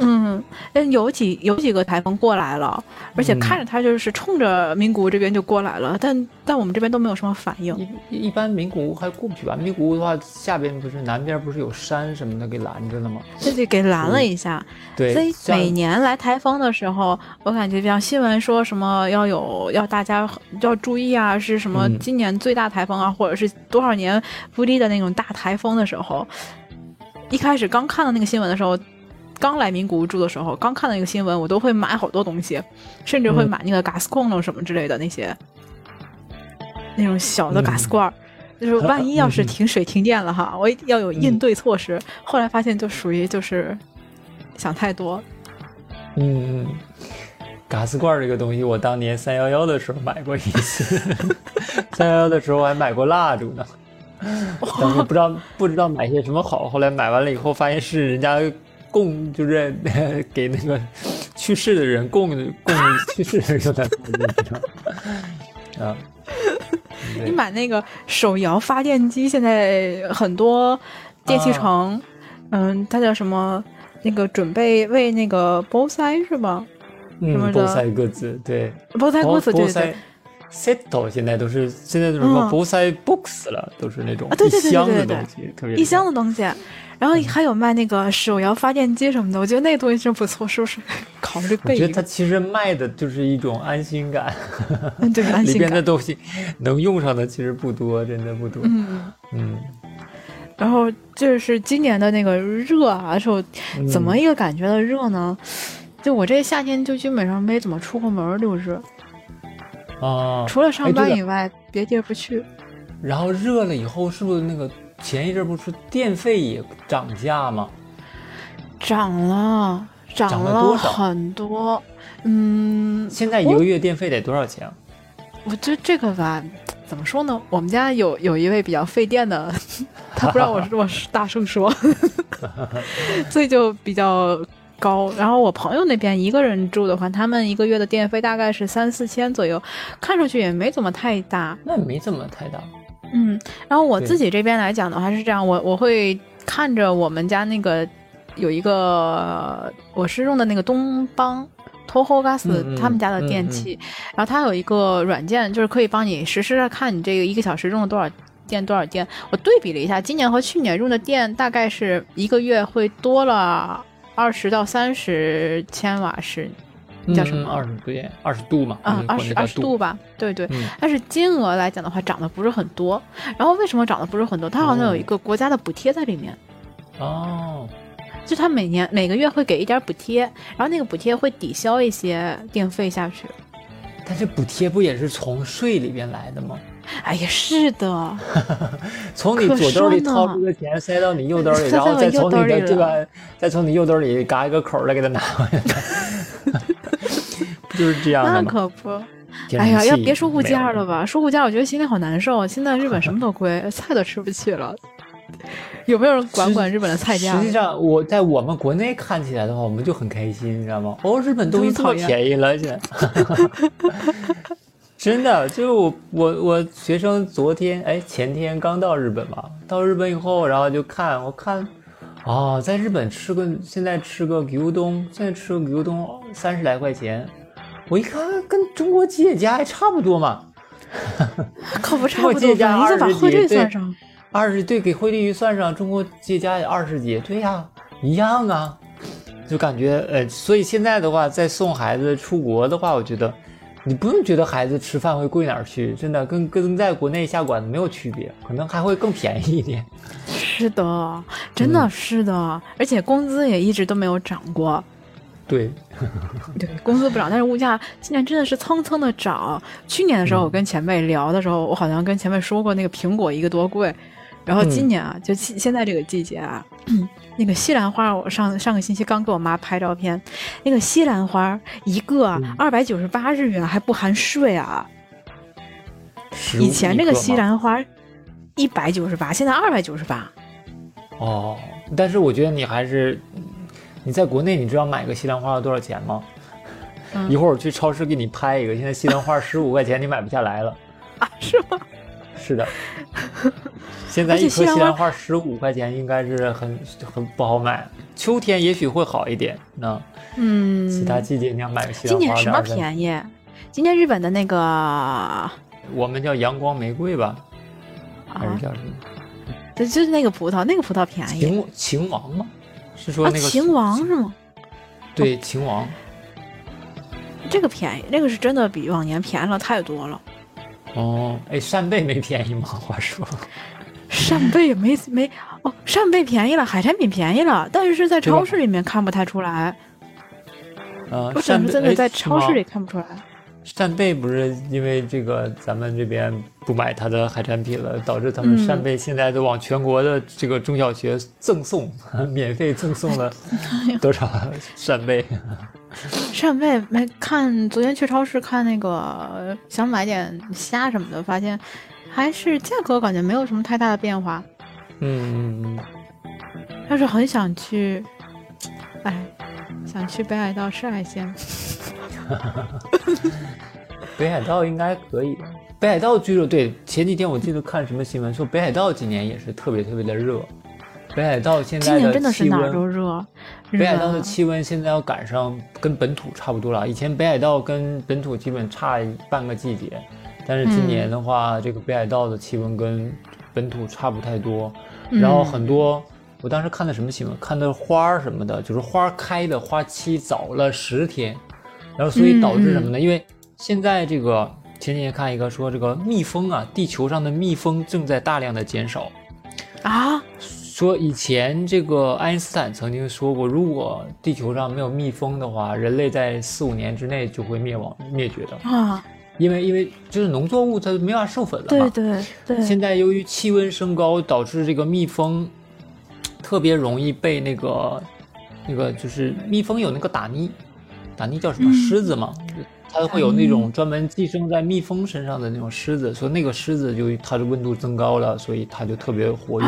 嗯，但有几有几个台风过来了，而且看着它就是冲着名古屋这边就过来了，但但我们这边都没有什么反应。一般名古屋还过不去吧？名古屋的话，下边不是南边不是有山什么的给拦着了吗？这得给拦了一下，对，所以每年来台风的时候，我感觉像新闻说什么要有要大家要注意啊，是什么今年最大台风啊，或者是多少年不利的那种大台风的时候，一开始刚看到那个新闻的时候。刚来名古屋住的时候，刚看到一个新闻，我都会买好多东西，甚至会嗯。买那个 gas 控了什么之类的那些，那种小的嗯。Gas 罐儿，就是万一要是嗯停水停电了哈，我一定要有应嗯对措施。后来发现就属于就是想太多，嗯，嘎斯罐这个东西，我当年三幺幺的时候买过一次，三幺幺的时候我还买过蜡烛呢。当时不知道不知道买些什么好，后来买完了以后，发现是人家供，就是 给那个去世的人供供 去世的人用的。啊，你买那个手摇发电机，现在很多电器城，嗯，它叫什么？那个准备为那个波塞是吧？什么嗯，波塞各自对，波塞各自对对对。波塞 set 现在都是现在都是什么嗯。波塞 box 了，都是那种啊对对对一箱对。对对的东西，特别一箱的的东西，然后还有卖那个手摇发电机什么的，我觉得那个东西真不错，是不是？考虑我觉得它其实卖的就是一种安心感，嗯对，安心 感。边的东西能用上的其实不多，真的不多。嗯，嗯，然后就是今年的那个热啊，是我嗯怎么一个感觉的热呢？就我这夏天就基本上没怎么出过门，就是，啊？除了上班以外，别地儿不去。然后热了以后，是不是那个前一阵不是电费也涨价吗？涨了，涨涨了很多。嗯，现在一个月电费得多少钱啊？我这这个吧，怎么说呢？我们家有有一位比较费电的，他不让我 我大声说，所以就比较高。然后我朋友那边一个人住的话，他们一个月的电费大概是三四千左右，看上去也没怎么太大。那没怎么太大。嗯，然后我自己这边来讲的话是这样，我我会看着我们家那个有一个，我是用的那个东邦。Toho Gas 他们家的嗯嗯电器，然后它有一个软件，就是可以帮你实时的看你这个一个小时用了多少电多少电。我对比了一下，今年和去年用的电大概是一个月会多了二十到三十千瓦时，叫什么二十对，二十度嘛。啊嗯，二十二十度度。吧，对对。嗯但是金额来讲的话，涨得不是很多。然后为什么涨得不是很多？它好像有一个国家的补贴在里面，哦，就它每年每个月会给一点补贴，然后那个补贴会抵消一些电费下去。但是补贴不也是从税里边来的吗？哎呀，是的，从你可左兜里掏出个钱塞到你右兜里，然后再从右兜里你的这了个，再从你右兜里嘎一个口儿再给它拿回来，不 就是这样那？可不。天哎呀，要别说物价了吧，说物价我觉得心里好难受。现在日本什么都贵，菜都吃不起了。有没有人管管日本的菜价实？际上，我在我们国内看起来的话，我们就很开心，你知道吗？哦，日本东西这么这么讨厌便宜了，现在。真的，就是我我我学生昨天哎前天刚到日本嘛，到日本以后，然后就看我看，哦，在日本吃个现在吃个牛冬，现在吃个牛冬三十来块钱，我一看跟中国企业家还差不多嘛，可不差不多吧？你怎么把20汇率算上？二十对，给汇率一算上，中国企业家也二十几，对呀、一样啊，就感觉呃，所以现在的话，再送孩子出国的话，我觉得你不用觉得孩子吃饭会贵哪儿去，真的跟跟在国内下馆子没有区别，可能还会更便宜一点。是的，真的嗯是的，而且工资也一直都没有涨过。对，对，工资不涨，但是物价今年真的是蹭蹭的涨。去年的时候，我跟前辈聊的时候，我好像跟前辈说过，那个苹果一个多贵。然后今年啊，就现现在这个季节啊，那个西兰花，我上上个星期刚给我妈拍照片，那个西兰花一个二百九十八日元，还不含税啊。以前这个西兰花一百九十八，现在二百九十八。哦，但是我觉得你还是。你在国内，你知道买个西兰花要多少钱吗？一会儿我去超市给你拍一个。现在西兰花十五块钱，你买不下来了啊？是吗？是的。现在一颗西兰花十五块钱，应该是很很不好买。秋天也许会好一点。那嗯，其他季节你要买个西兰花，今年什么便宜？今年日本的那个，我们叫阳光玫瑰吧，还是叫什么？对，就是那个葡萄，那个葡萄便宜。秦秦王吗？是说那个秦王是吗？对，秦王，这个便宜，那个是真的比往年便宜了太多了。哦，哎，扇贝没便宜吗？话说，扇贝没没哦，扇贝便宜了，海产品便宜了，但是在超市里面看不太出来。呃，我只是真的在超市里看不出来。扇贝不是因为这个咱们这边不买它的海产品了，导致他们扇贝现在都往全国的这个中小学赠送，免费赠送了 多少扇贝？扇贝没看，昨天去超市看那个，想买点虾什么的，发现还是价格感觉没有什么太大的变化。嗯嗯嗯。但是很想去，哎，想去北海道吃海鲜。北海道应该可以。北海道据说对，前几天我记得看什么新闻说北海道今年也是特别特别的热。北海道现在的气温都热。北海道的气温现在要赶上跟本土差不多了。以前北海道跟本土基本差半个季节，但是今年的话，这个北海道的气温跟本土差不太多。然后很多，我当时看的什么新闻？看的花儿什么的，就是花开的花期早了十天。然后，所以导致什么呢？因为现在这个前几天看一个说，这个蜜蜂啊，地球上的蜜蜂正在大量的减少啊。说以前这个爱因斯坦曾经说过，如果地球上没有蜜蜂的话，人类在四五年之内就会灭亡灭绝的啊。因为因为就是农作物它没法授粉了嘛。对对对。现在由于气温升高，导致这个蜜蜂特别容易被那个那个就是蜜蜂有那个打蜜。打那叫什么虱子嘛？它会有那种专门寄生在蜜蜂身上的那种虱子，所以那个虱子就它的温度增高了，所以它就特别活跃，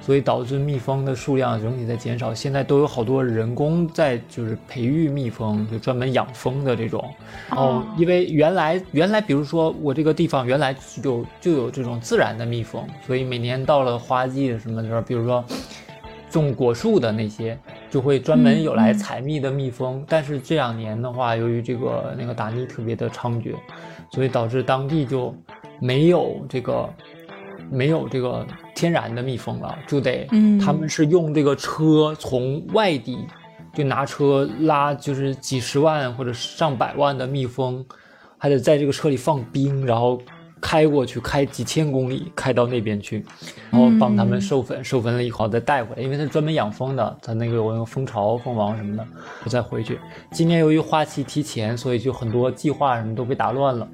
所以导致蜜蜂的数量整体在减少。现在都有好多人工在就是培育蜜蜂，就专门养蜂的这种。哦，因为原来原来比如说我这个地方原来就就有这种自然的蜜蜂，所以每年到了花季什么的时候，比如说。种果树的那些就会专门有来采蜜的蜜蜂，但是这两年的话，由于这个那个打蜜特别的猖獗，所以导致当地就没有这个没有这个天然的蜜蜂了，就得他们是用这个车从外地就拿车拉，就是几十万或者上百万的蜜蜂，还得在这个车里放冰，然后。开过去，开几千公里，开到那边去，然后帮他们授粉，授粉了以后再带回来，因为他专门养蜂的，他那个有用蜂巢、蜂王什么的，我再回去。今年由于花期提前，所以就很多计划什么都被打乱了，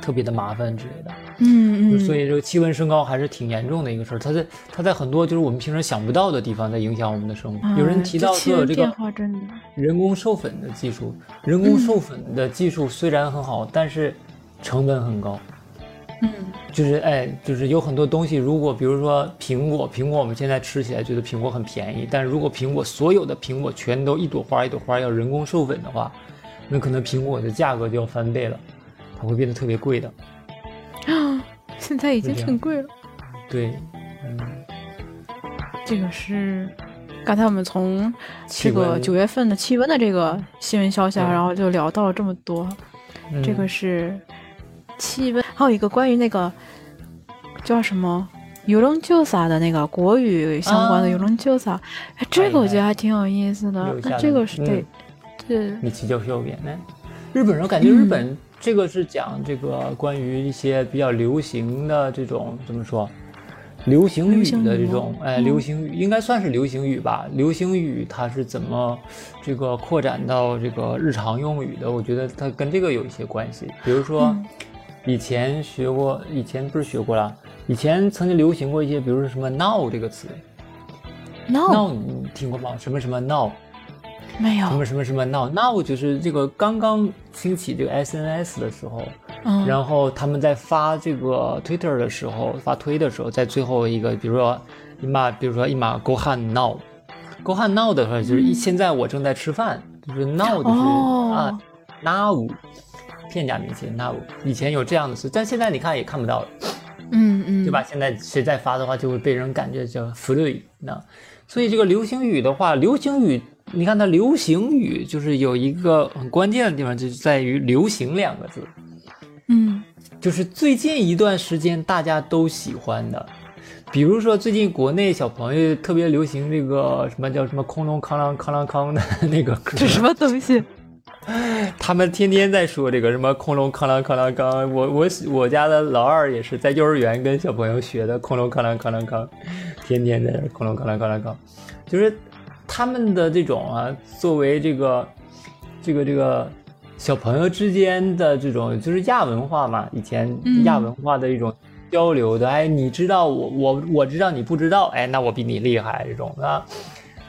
特别的麻烦之类的。嗯嗯。所以这个气温升高还是挺严重的一个事儿，它在它在很多就是我们平时想不到的地方在影响我们的生活。有人提到说这个人工授粉的技术，人工授粉的技术虽然很好，但是成本很高。嗯，就是哎，就是有很多东西，如果比如说苹果，苹果我们现在吃起来觉得苹果很便宜，但是如果苹果所有的苹果全都一朵花一朵花要人工授粉的话，那可能苹果的价格就要翻倍了，它会变得特别贵的。啊，现在已经很贵了。对，嗯，这个是刚才我们从这个九月份的气温的这个新闻消息，然后就聊到了这么多，这个是。气温，还有一个关于那个叫什么“游龙救撒”的那个国语相关的“游龙救撒”，这个我觉得还挺有意思的。那这个是对，对。你起教秀编的。日本人感觉日本这个是讲这个关于一些比较流行的这种怎么说，流行语的这种，哎，嗯流行语应该算是流行语吧。流行语它是怎么这个扩展到这个日常用语的？我觉得它跟这个有一些关系。比如说，嗯以前学过，以前不是学过了，以前曾经流行过一些，比如说什么 “now” 这个词。No，“now” 你听过吗？什么什么 “now”？没有。什么，什么什么 now now 就是这个刚刚兴起这个 SNS 的时候，嗯，然后他们在发这个 Twitter 的时候，发推的时候，在最后一个，比如说一码，比如说一码 Go Han Now，Go Han Now 的话就是一、现在我正在吃饭，就是 Now 就是、哦。啊 Now 片假名词 Now，以前有这样的词，但现在你看也看不到了。嗯嗯，对吧？现在谁再发的话，就会被人感觉叫 free 那，所以这个流行语的话，流行语，你看它流行语就是有一个很关键的地方，就是在于“流行”两个字，嗯就是最近一段时间大家都喜欢的。比如说，最近国内小朋友特别流行这个什么叫什么“空中康啷康啷康”的那个歌，这什么东西？他们天天在说这个什么空隆康啷康啷康，我我我家的老二也是在幼儿园跟小朋友学的空隆康啷康啷康，天天在这空隆康啷康啷康，就是他们的这种啊，作为这个这个这个小朋友之间的这种就是亚文化嘛，以前亚文化的一种交流的，哎，你知道我我我知道你不知道，哎，那我比你厉害这种啊，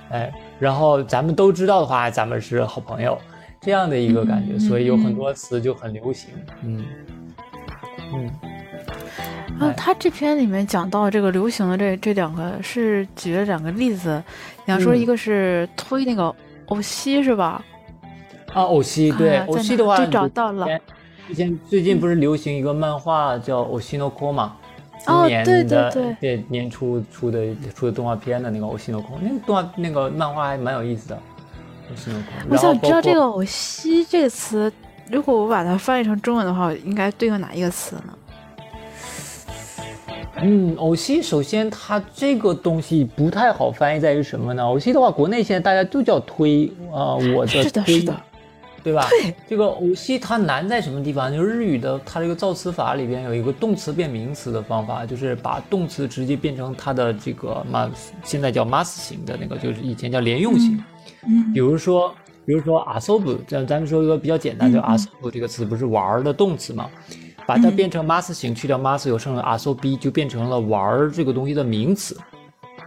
哎，然后咱们都知道的话，咱们是好朋友。这样的一个感觉，嗯所以有很嗯多词就很流行。嗯嗯，啊哎，他这篇里面讲到这个流行的这这两个是举了两个例子，你要说嗯一个是推那个欧西是吧？啊，偶戏对偶戏的话，就找到了。之前最近不是流行一个漫画叫《偶戏 no ko》嘛？哦今年对对的对对年初出的出的动画片的那个《偶戏 no ko》，那个动画那个漫画还蛮有意思的。我想知道这个包“偶西”这个词，如果我把它翻译成中文的话，应该对应哪一个词呢？嗯，偶吸首先它这个东西不太好翻译，在于什么呢？偶吸的话，国内现在大家都叫推啊、我的是的，推是的，对吧？对，这个偶吸它难在什么地方？就是日语的它这个造词法里边有一个动词变名词的方法，就是把动词直接变成它的这个 mas，现在叫 mas 型的那个，就是以前叫连用型。嗯比如说，比如说 asobu，咱咱们说一个比较简单，就嗯嗯 asobu 这个词不是玩儿的动词嘛？把它嗯变成 mas 型，去掉 mas，有剩了 asobi，就变成了玩儿这个东西的名词。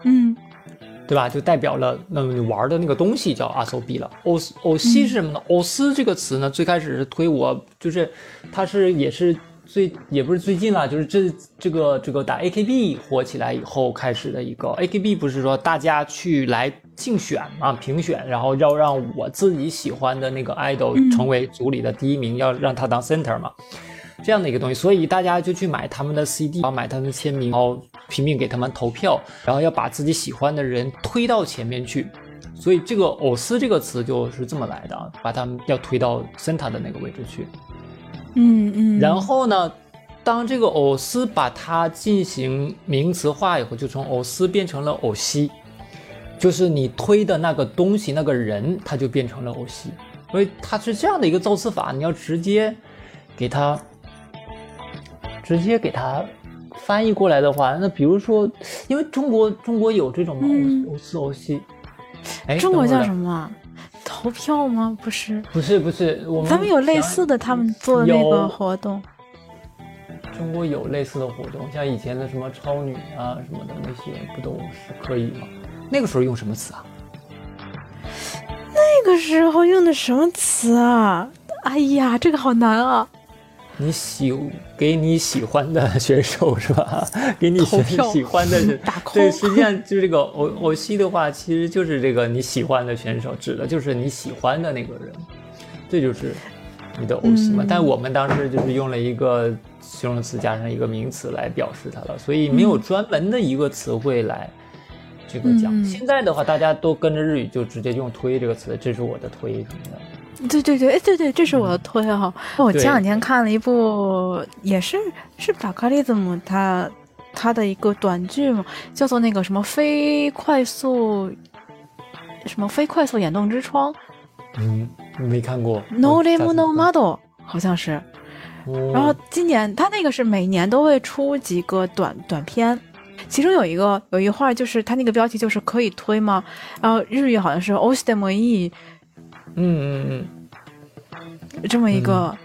嗯对吧？就代表了那么你玩的那个东西叫阿索比了。欧斯欧西是什么呢？欧斯这个词呢，最开始是推我，就是它是也是最也不是最近了，就是这这个这个打 AKB 火起来以后开始的一个 AKB，不是说大家去来竞选嘛，评选，然后要让我自己喜欢的那个 idol 嗯成为组里的第一名，要让他当 center 嘛。这样的一个东西，所以大家就去买他们的 CD，然后买他们的签名，然后拼命给他们投票，然后要把自己喜欢的人推到前面去。所以这个“偶斯”这个词就是这么来的，啊，把他们要推到 center 的那个位置去。嗯嗯，然后呢，当这个偶斯把它进行名词化以后，就从偶斯变成了偶西，就是你推的那个东西、那个人，他就变成了偶西。所以它是这样的一个造词法，你要直接给它直接给它翻译过来的话，那比如说，因为中国中国有这种嘛，嗯偶斯偶西，哎，中国叫什么？投票吗？不是，不是不是，我们咱们有类似的，他们做的那个活动。中国有类似的活动，像以前的什么超女啊什么的那些，不都是可以吗？那个时候用什么词啊？那个时候用的什么词啊？哎呀，这个好难啊！你喜给你喜欢的选手是吧？给你选喜欢的人打 call 对，实际上就是这个偶偶戏的话，其实就是这个你喜欢的选手，指的就是你喜欢的那个人，这就是你的偶戏嘛。嗯但我们当时就是用了一个形容词加上一个名词来表示它了，所以没有专门的一个词汇来这个讲。嗯现在的话，大家都跟着日语就直接用“推”这个词，这是我的推什么的。对对对，哎对对，这是我的推哈、我前两天看了一部，也是是巴卡利兹姆他他的一个短剧嘛，叫做那个什么非快速什么非快速眼动之窗嗯，没看过。，No 我 Name 下次 No Model 好像是。哦然后今年他那个是每年都会出几个短短片，其中有一个有一话，就是他那个标题就是可以推吗？然后日语好像是 o s t e m e 嗯嗯嗯这么一个。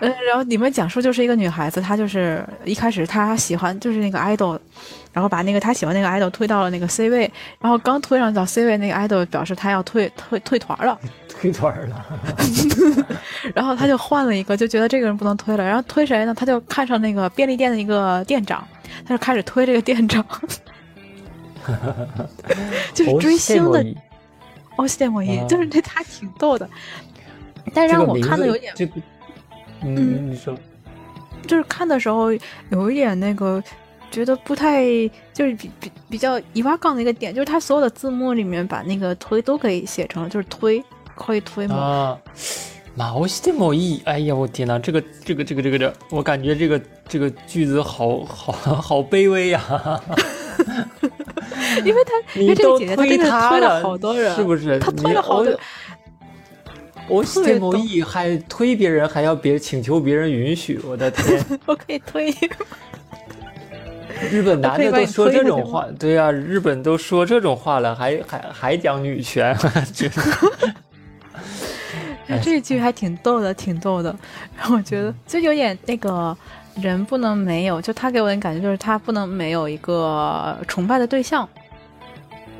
嗯，然后里面讲述就是一个女孩子，她就是一开始她喜欢就是那个 idol，然后把那个她喜欢那个 idol 推到了那个 C 位，然后刚推上到 C 位，那个 idol 表示她要退退退团了，退团了，然后他就换了一个，就觉得这个人不能推了，然后推谁呢？他就看上那个便利店的一个店长，他就开始推这个店长，就是追星的。哦，谢莫伊，就是这他挺逗的，但是让我看的有点。嗯，你说，就是看的时候有一点那个，觉得不太，就是比比比较一挖杠的一个点，就是他所有的字幕里面把那个推都可以写成就是推，可以推吗？啊，毛西的某意，哎呀，我天哪，这个这个这个这个这，我感觉这个这个句子好好 好卑微呀，因为他 因为这个姐姐她真的推了好多人，是不是？他推了好多。我这某意还推别人，还要别请求别人允许，我的天！我可以推。日本男的都说这种话，对呀，日本都说这种话了，还还还讲女权，觉得。这句还挺逗的，挺逗的。然后我觉得就有点那个人不能没有，就他给我的感觉就是他不能没有一个崇拜的对象。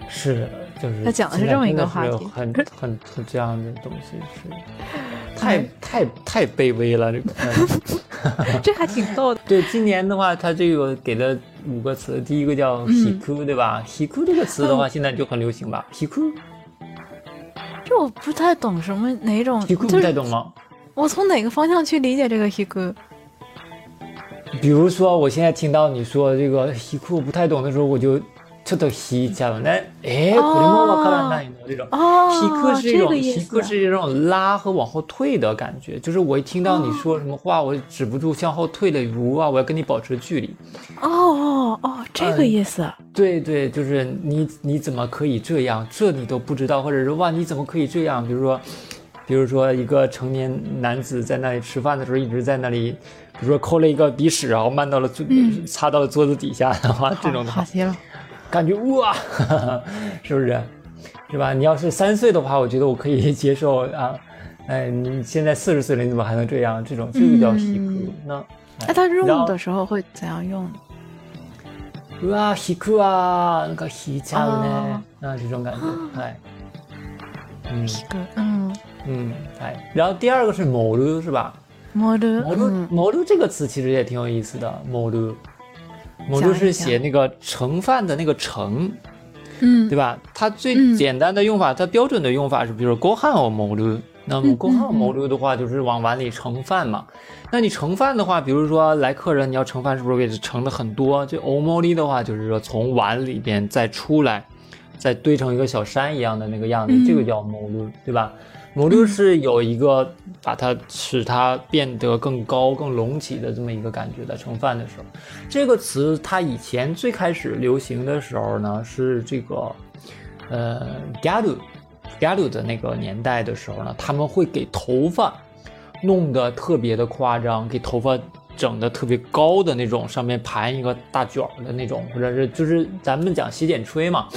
是。就是他讲的是这么一个话题，很很很这样的东西是，太太太卑微了，这个，这还挺逗的。对，今年的话，他这个给了五个词，第一个叫 “hiku”，对吧？“hiku” 这个词的话，现在就很流行吧？“hiku”，这我不太懂什么哪种，“hiku” 不太懂吗？我从哪个方向去理解这个 “hiku”？比如说，我现在听到你说这个 “hiku” 不太懂的时候，我就。ちょっと引いちゃうね。哎，これもわからないの这种。引く是一种，引く是一种拉和往后退的感觉。就是我一听到你说什么话，我止不住向后退的如啊，我要跟你保持距离。哦哦哦，这个意思。对对，就是你你怎么可以这样？这你都不知道，或者是哇，你怎么可以这样？比如说，比如说一个成年男子在那里吃饭的时候，一直在那里，比如说抠了一个鼻屎，然后漫到了桌，擦到了桌子底下的话，这种的。好极了。 感觉哇，是不是？是吧？你要是三岁的话，我觉得我可以接受啊。哎，你现在四十岁了，你怎么还能这样？这种这个叫喜哭。那那他用的时候会怎样用？哇，喜哭啊，那个喜家的呢？啊，这种感觉，哎，嗯嗯嗯，哎。然后第二个是モル，是吧？モル，モル，モル这个词其实也挺有意思的，某路。某路是写那个盛饭的那个盛，嗯，对吧？它最简单的用法，它标准的用法是，比如说锅汉哦某路，那么锅汉某路的话，就是往碗里盛饭嘛。那你盛饭的话，比如说来客人，你要盛饭，是不是给盛的很多？就欧莫利的话，就是说从碗里边再出来，再堆成一个小山一样的那个样子，这个叫某路，对吧？母鹿是有一个把它使它变得更高、更隆起的这么一个感觉，在盛饭的时候，这个词它以前最开始流行的时候呢，是这个呃 galu galu 的那个年代的时候呢，他们会给头发弄得特别的夸张，给头发整的特别高的那种，上面盘一个大卷的那种，或者是就是咱们讲洗剪吹嘛。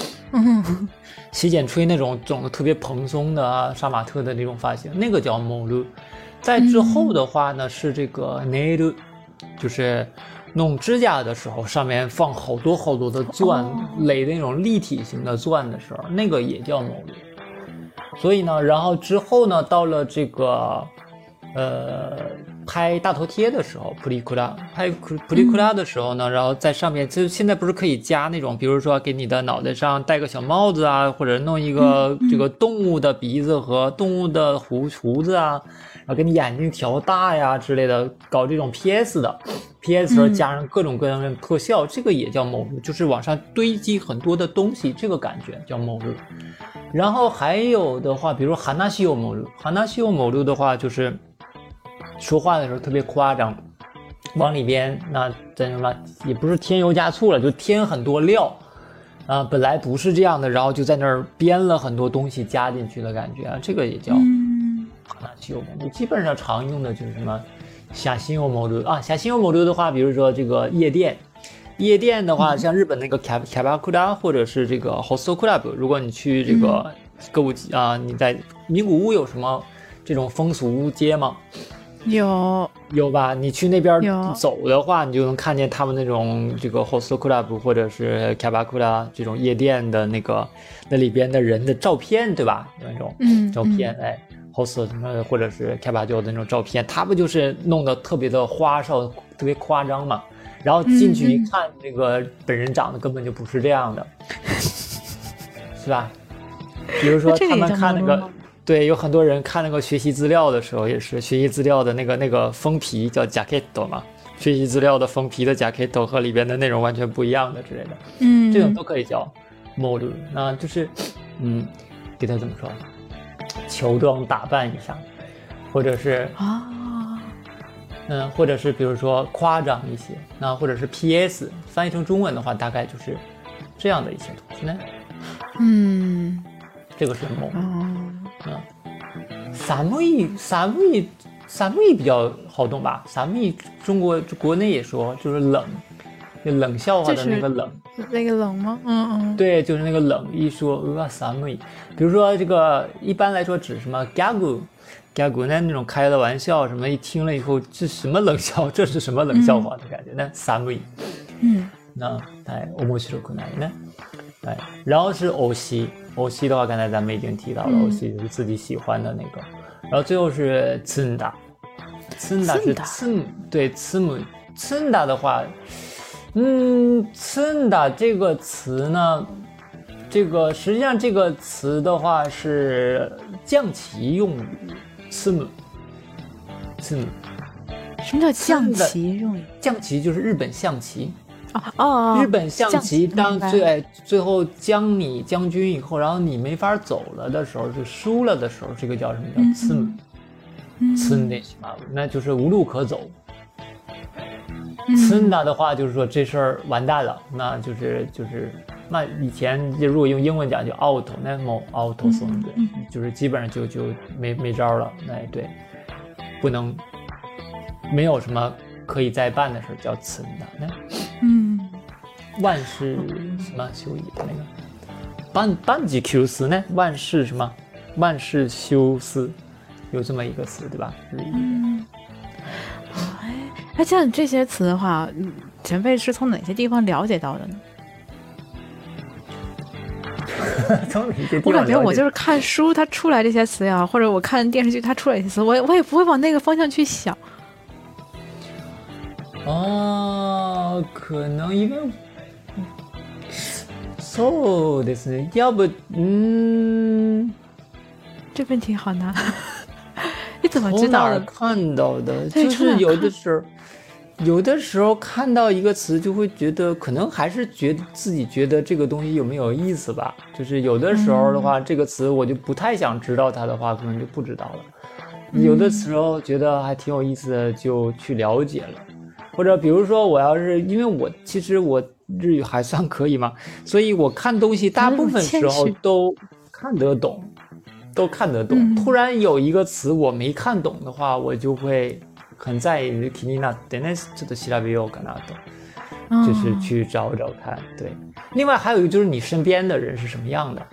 洗剪吹那种整的特别蓬松的啊，杀马特的那种发型，那个叫某路。在之后的话呢，是这个 nail，就是弄指甲的时候，上面放好多好多的钻，垒的那种立体型的钻的时候，那个也叫某路。所以呢，然后之后呢，到了这个，呃。拍大头贴的时候，普利库拉拍普普利库拉的时候呢，然后在上面就现在不是可以加那种，比如说给你的脑袋上戴个小帽子啊，或者弄一个这个动物的鼻子和动物的胡胡子啊，然后给你眼睛调大呀之类的，搞这种 PS 的 PS 时候加上各种各样的特效，这个也叫某路，就是往上堆积很多的东西，这个感觉叫某路。然后还有的话，比如哈纳西欧某路，哈纳西欧某路的话就是。说话的时候特别夸张，往里边那真什么也不是添油加醋了，就添很多料啊，本来不是这样的，然后就在那儿编了很多东西加进去的感觉啊，这个也叫哈纳西欧某路。基本上常用的就是什么下新欧某路啊，下新欧某路的话，比如说这个夜店，夜店的话，像日本那个卡卡巴库达或者是这个 Hostel Club，如果你去这个歌舞伎啊，你在名古屋有什么这种风俗街吗？有有吧？你去那边走的话，你就能看见他们那种这个 hostel club 或者是 a 这种夜店的那个那里边的人的照片，对吧？那种嗯照片，哎，hostel 什么或者是 a 的那种照片，他们就是弄得特别的花哨，特别夸张嘛。然后进去一看，这个本人长得根本就不是这样的，是吧？比如说他们看那个对，有很多人看那个学习资料的时候，也是学习资料的那个那个封皮叫 jacket 嘛，学习资料的封皮的 jacket 和里边的内容完全不一样的之类的，嗯，这种都可以叫 mode 那就是，嗯，给他怎么说，乔装打扮一下，或者是啊，嗯，或者是比如说夸张一些，那或者是 PS 翻译成中文的话，大概就是这样的一些东西呢。嗯这个是 mod。嗯嗯，寒い寒い寒い比较好懂吧？寒い中国国内也说就是冷，就冷笑话的那个冷，那个冷吗？嗯嗯，对，就是那个冷。一说呃寒い，比如说这个一般来说指什么 gagu。gagu 那那种开的玩笑什么，一听了以后，这什么冷笑？这是什么冷笑话的感觉？那寒い，嗯那哎，面白くないね。 哎，然后是欧西，欧西的话，刚才咱们已经提到了，嗯偶戏就是自己喜欢的那个。然后最后是呲达，呲达是呲，对，呲姆，呲达的话，嗯，呲达这个词呢，这个实际上这个词的话是降旗用语，次母，次母，什么叫降的旗用语？降旗就是日本象棋。哦哦，日本象棋当最哎最后将你将军以后，然后你没法走了的时候，就输了的时候，这个叫什么叫嗯刺姆嗯。刺那就是无路可走。嗯。刺那的话就是说这事儿完蛋了，那就是就是那以前就如果用英文讲就 out，那么 out 嗯送对嗯，就是基本上就就没没招了，哎对，不能没有什么可以再办的事儿叫刺那那。嗯万事什么修矣那个半半级 Q 斯呢？万事什么？万事修斯，有这么一个词对吧？日语嗯，哎那，像这些词的话，嗯前辈是从哪些地方了解到的呢？从哪些地我感觉我就是看书，它出来这些词呀，或者我看电视剧，它出来一些词，我也我也不会往那个方向去想。哦，可能因为そうですね。要不嗯，这问题好难，你怎么知从哪道的？儿看到的？对从哪儿就是有的看时候，有的时候看到一个词，就会觉得可能还是觉得自己觉得这个东西有没有意思吧。就是有的时候的话，这个词我就不太想知道它的话，可能就不知道了。有的时候觉得还挺有意思的，就去了解了。 或者比如说，我要是因为我其实我日语还算可以嘛，所以我看东西大部分时候谦虚都看得懂，都看得懂。嗯突然有一个词我没看懂的话，我就会很在意気になってね、ちょっと調べようかなと，就是嗯去找找看。对，另外还有一个就是你身边的人是什么样的。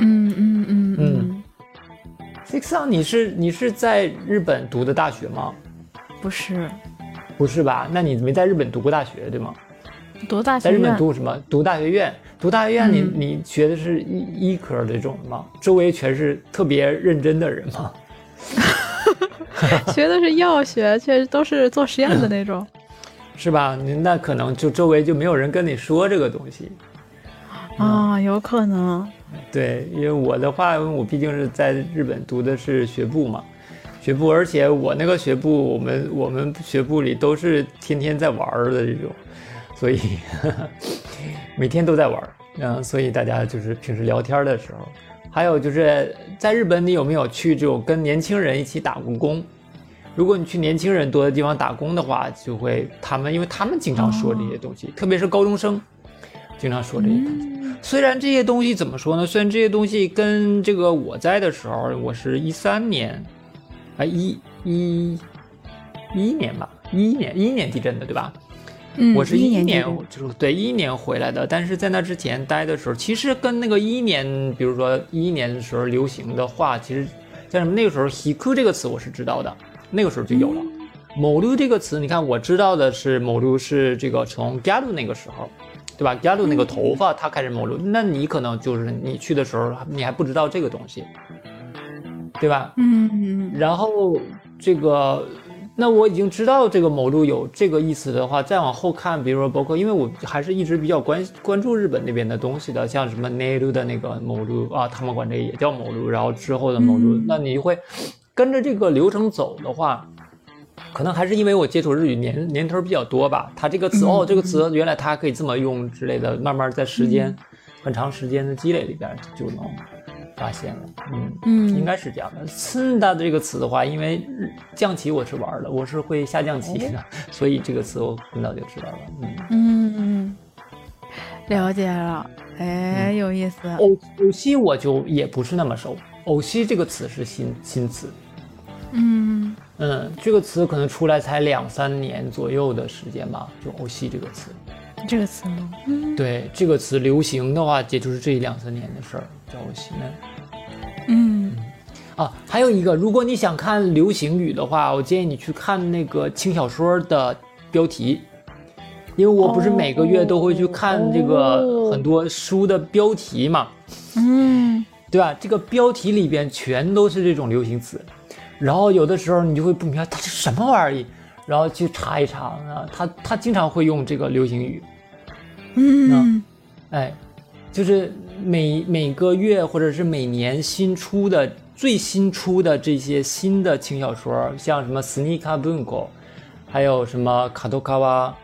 嗯嗯嗯嗯， Six 上，你是你是在日本读的大学吗？不是 不是吧？那你没在日本读过大学对吗？读大学在日本，读什么？读大学院，读大学院你，嗯你学的是医医科这种吗？周围全是特别认真的人吗？学的是药学，确实都是做实验的那种。是吧？你那可能就周围就没有人跟你说这个东西。啊，有可能。对，因为我的话，因为我毕竟是在日本读的是学部嘛，学部，而且我那个学部，我们我们学部里都是天天在玩儿的这种，所以 每天都在玩儿，嗯，所以大家就是平时聊天的时候，还有就是在日本，你有没有去这种跟年轻人一起打过工？如果你去年轻人多的地方打工的话，就会他们，因为他们经常说这些东西，特别是高中生，经常说这些东西。嗯虽然这些东西怎么说呢？虽然这些东西跟这个我在的时候，我是一三年，啊一一一一年吧，一一年一一年地震的对吧？嗯，我是一一年就是对一一年回来的，但是在那之前待的时候，其实跟那个一一年，比如说一一年的时候流行的话，其实像什么那个时候 “hiku” 这个词我是知道的，那个时候就有了。某路这个词，你看我知道的是某路是这个从 galu 那个时候，对吧？galu 那个头发它开始某路，那你可能就是你去的时候你还不知道这个东西，对吧？嗯嗯然后这个，那我已经知道这个某路有这个意思的话，再往后看，比如说包括，因为我还是一直比较关关注日本那边的东西的，像什么内路的那个某路啊，他们管这个也叫某路，然后之后的某路，嗯那你会跟着这个流程走的话。可能还是因为我接触日语年年头比较多吧，它这个词、嗯哦，这个词原来它可以这么用之类的，慢慢在时间、很长时间的积累里边就能发现了，嗯。嗯，应该是这样的。森达这个词的话，因为日象棋我是玩的，我是会下象棋的，所以这个词我很早就知道了。嗯，嗯嗯，了解了，哎，嗯有意思。偶偶西我就也不是那么熟，偶西这个词是新新词，嗯嗯，这个词可能出来才两三年左右的时间吧，就偶西这个词。这个词吗？嗯对，这个词流行的话，也就是这一两三年的事儿，叫偶西呢。嗯。啊，还有一个，如果你想看流行语的话，我建议你去看那个轻小说的标题，因为我不是每个月都会去看这个哦。很多书的标题嘛，嗯。对吧？这个标题里边全都是这种流行词，然后有的时候你就会不明白它是什么玩意儿，然后去查一查啊，他他经常会用这个流行语，嗯。哎，就是每每个月或者是每年新出的最新出的这些新的轻小说，像什么 Sneaker Bunko，还有什么卡多卡瓦，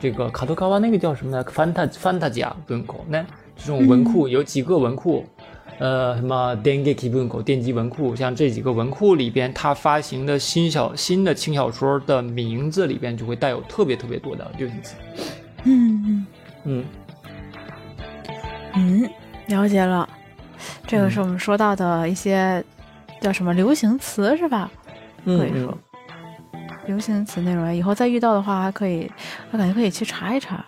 这个卡多卡瓦那个叫什么呢？Fanta Fantasia Bunko，那这种文库有几个文库，呃，什么 Dengeki Bunko 电击文库，像这几个文库里边，它发行的新小新的轻小说的名字里边就会带有特别特别多的流行词，嗯嗯。嗯，了解了。这个是嗯我们说到的一些叫什么流行词是吧？可以嗯说流行词内容，以后再遇到的话，还可以，我感觉可以去查一查。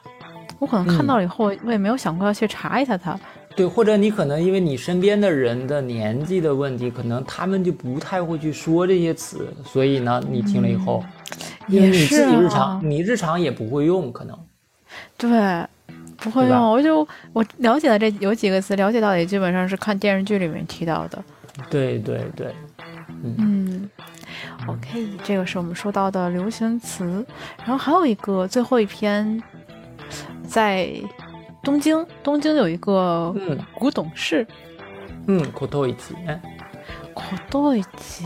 我可能看嗯到了以后，我也没有想过要去查一下它。对，或者你可能因为你身边的人的年纪的问题，可能他们就不太会去说这些词，所以呢，你听了以后，因为也你自是己日常、啊你日常也不会用，可能。对，不会用。我就我了解的这有几个词，了解到的也基本上是看电视剧里面提到的。对对对，嗯，OK，这个是我们说到的流行词，然后还有一个最后一篇，在东京，东京有一个嗯古董市，嗯，古董一起，哎，古董市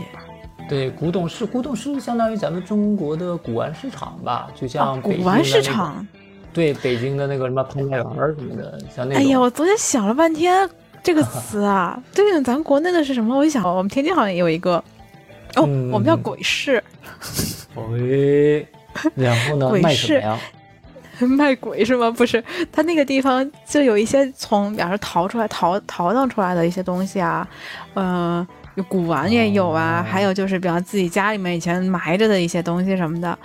对，古董市，古董市相当于咱们中国的古玩市场吧，就啊像，北古玩市场。对，北京的那个什么潘家园什么的，像那种。哎呀，我昨天想了半天这个词啊，对应咱国内的是什么？我一想，我们天津好像也有一个，哦，嗯我们叫鬼市，喂，然后呢，鬼卖什么市呀？卖鬼是吗？不是，他那个地方就有一些从，比方说逃出来、逃逃荡出来的一些东西啊，嗯、有古玩也有啊，哦还有就是比方自己家里面以前埋着的一些东西什么的。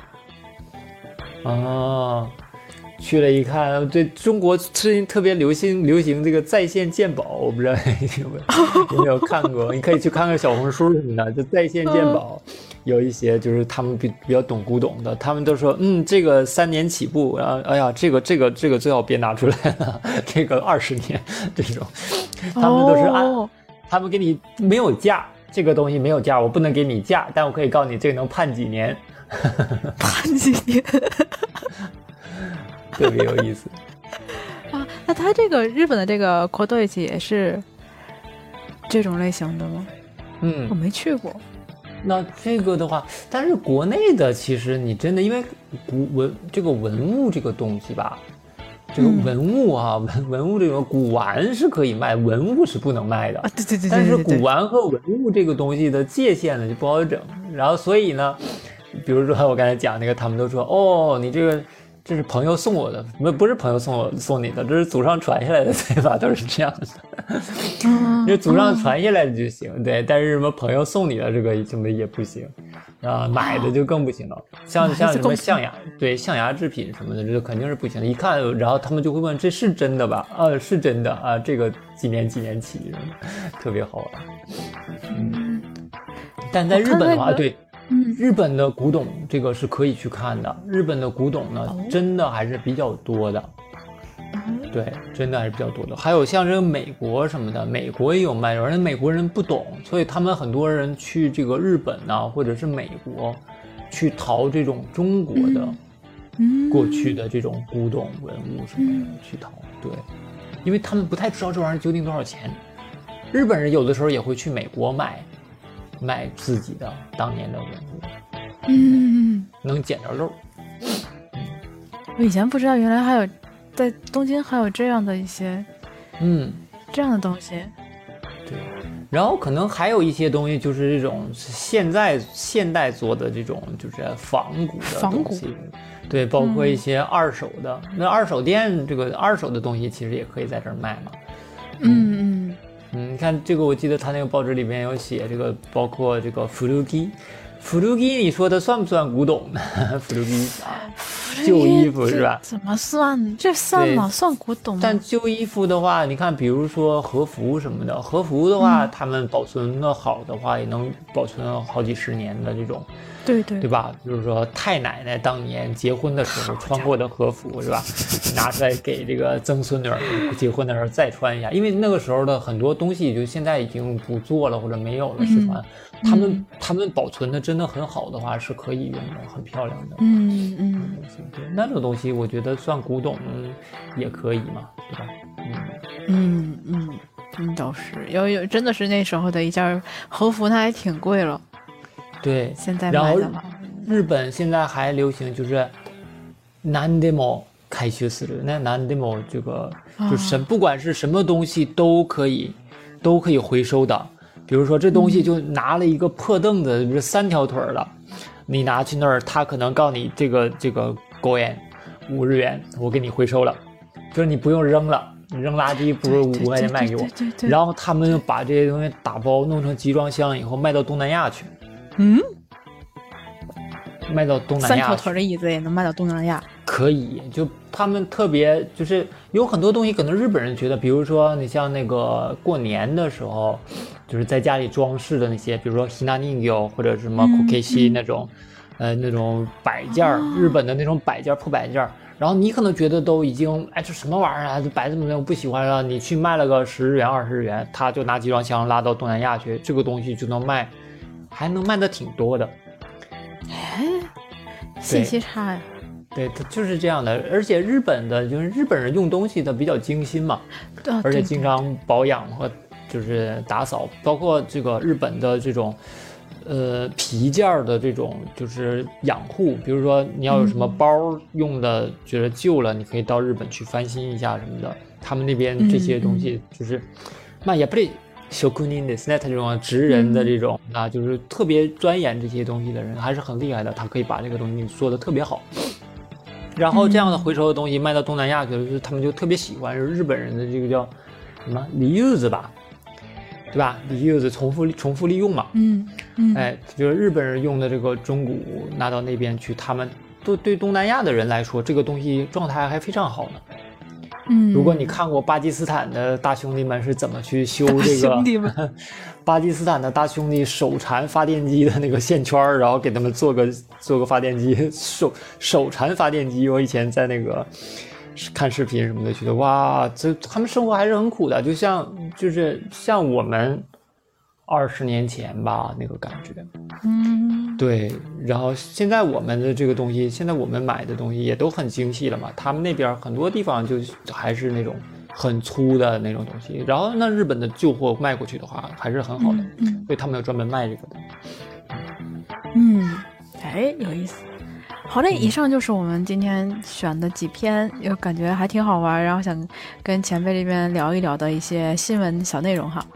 哦，去了一看，对中国最近特别流行流行这个在线鉴宝，我不知道你有没有 有没有看过？你可以去看看小红书什么的，就在线鉴宝，有一些就是他们比比较懂古董的，他们都说，嗯，这个三年起步，然后哎呀，这个这个这个最好别拿出来了，这个二十年这种，他们都是按、哦，他们给你没有价，这个东西没有价，我不能给你价，但我可以告诉你这个能判几年，判几年特别有意思。啊？那他这个日本的这个 k o d o i c 也是这种类型的吗？嗯我，没去过。那这个的话，但是国内的其实你真的因为古文这个文物这个东西吧，这个嗯文物啊，文 文物这种古玩是可以卖，文物是不能卖的啊，。对对对但是古玩和文物这个东西的界限呢就不好整，然后所以呢，比如说我刚才讲那个，他们都说哦，你这个这是朋友送我的，不不是朋友送我送你的，这是祖上传下来的，对吧？都是这样的，嗯就祖上传下来的就行，对。但是什么朋友送你的这个什么也不行，啊，买的就更不行了。像像什么象牙，对象牙制品什么的，这肯定是不行的。一看，然后他们就会问：“这是真的吧？”啊，是真的啊，这个几年几年起，特别好玩。嗯，但在日本的话，那个对。嗯日本的古董这个是可以去看的，日本的古董呢，哦真的还是比较多的。嗯对，真的还是比较多的。还有像这个美国什么的，美国也有卖有，人美国人不懂，所以他们很多人去这个日本呐、或者是美国，去淘这种中国的嗯过去的这种古董文物什么的去淘。对，因为他们不太知道这玩意儿究竟多少钱。日本人有的时候也会去美国买，买自己的当年的文物，嗯，能捡着漏。我以前不知道，原来还有在东京还有这样的一些嗯。这样的东西。对，然后可能还有一些东西，就是这种现在现代做的这种，就是仿古的仿古东西。对，包括一些二手的，那二手店这个二手的东西其实也可以在这儿卖嘛。嗯嗯嗯，你看这个，我记得他那个报纸里面有写这个，包括这个福禄基，福禄基，你说它算不算古董呢？福禄基啊，旧衣服是吧？怎么算？这算吗？算古董吗？但旧衣服的话，你看，比如说和服什么的，和服的话，他们保存的好的话，也能保存好几十年的这种，对对对吧？就是说太奶奶当年结婚的时候穿过的和服，是吧？拿出来给这个曾孙女儿结婚的时候再穿一下，因为那个时候的很多东西就现在已经不做了或者没有了失传，他们他们保存的真的很好的话是可以用的，很漂亮的。嗯嗯，对那种东西，我觉得算古董也可以嘛，对吧？嗯，嗯嗯嗯，倒是有有，真的是那时候的一件和服，那还挺贵了。对。现在然后买的话，日本现在还流行就是何でも回収する，那何でも这个就是什不管是什么东西都可以都可以回收的。比如说这东西就拿了一个破凳子，比如三条腿儿的，你拿去那儿，他可能告你这个这个五元五日元，我给你回收了，就是你不用扔了，你扔垃圾不是五块钱卖给我。对对对，然后他们把这些东西打包弄成集装箱以后卖到东南亚去， 嗯，卖到东南亚三条腿的椅子也能卖到东南亚。可以，就他们特别就是有很多东西，可能日本人觉得，比如说你像那个过年的时候，就是在家里装饰的那些，比如说 hinaningo 或者什么嗯 kokeshi 嗯那种，呃那种摆件儿，哦日本的那种摆件儿破摆件儿。然后你可能觉得都已经，哎，这什么玩意儿啊？这摆这么多，我不喜欢了。你去卖了个十日元、二十日元，他就拿集装箱拉到东南亚去，这个东西就能卖，还能卖的挺多的。哎，信息差呀。对，它就是这样的。而且日本的，就是日本人用东西的比较精心嘛，对啊而且经常保养和就是打扫，包括这个日本的这种。呃，皮件儿的这种就是养护，比如说你要有什么包用的，觉得旧了，你可以到日本去翻新一下什么的。他们那边这些东西就是，卖也不得小 kunnin 的，现在他这种职人的这种啊，就是特别钻研这些东西的人，还是很厉害的。他可以把这个东西做的特别好。然后这样的回收的东西卖到东南亚去了，就是他们就特别喜欢，就是日本人的这个叫什么 reuse 吧，对吧？reuse 重复重复利用嘛。嗯嗯，哎，就是日本人用的这个中古拿到那边去，他们都对东南亚的人来说，这个东西状态还非常好呢。嗯，如果你看过巴基斯坦的大兄弟们是怎么去修这个兄弟们 巴基斯坦的大兄弟手缠发电机的那个线圈儿，然后给他们做个做个发电机，手手缠发电机。我以前在那个看视频什么的，觉得哇，这他们生活还是很苦的，就像就是像我们二十年前吧那个感觉。嗯，对，然后现在我们的这个东西，现在我们买的东西也都很精细了嘛。他们那边很多地方就还是那种很粗的那种东西，然后那日本的旧货卖过去的话，还是很好的，嗯所以他们有专门卖这个的。嗯，哎，有意思。好嘞，以上就是我们今天选的几篇，又感觉还挺好玩，然后想跟前辈这边聊一聊的一些新闻小内容哈。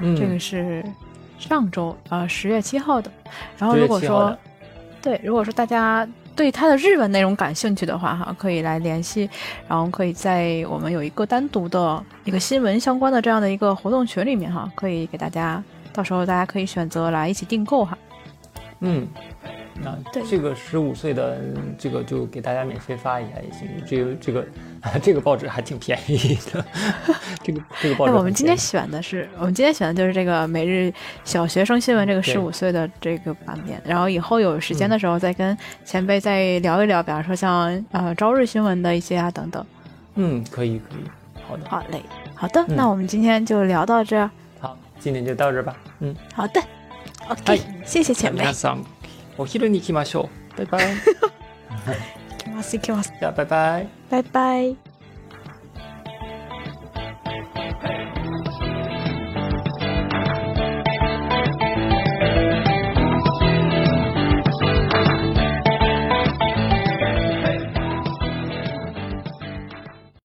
嗯，这个是上周呃十月七号的。然后如果说对，如果说大家对它的日文内容感兴趣的话，哈，可以来联系，然后可以在我们有一个单独的一个新闻相关的这样的一个活动群里面，哈，可以给大家，到时候大家可以选择来一起订购，哈。嗯，那对这个十五岁的这个就给大家免费发一下也行。这个这个 这个报纸还挺便宜的，这个这个报纸。那我们今天选的是，我们今天选的就是这个每日小学生新闻这个对十五岁的这个版面，然后以后有时间的时候再跟前辈再聊一聊，比方说像呃朝日新闻的一些啊等等。嗯，可以可以，好的，好嘞，好的，嗯那我们今天就聊到这儿。好，今天就到这儿吧。嗯，好的，OK，谢谢前辈。お昼に行きましょう。バイバイ。行きます行きます。じゃあバイバイ。バイバイ。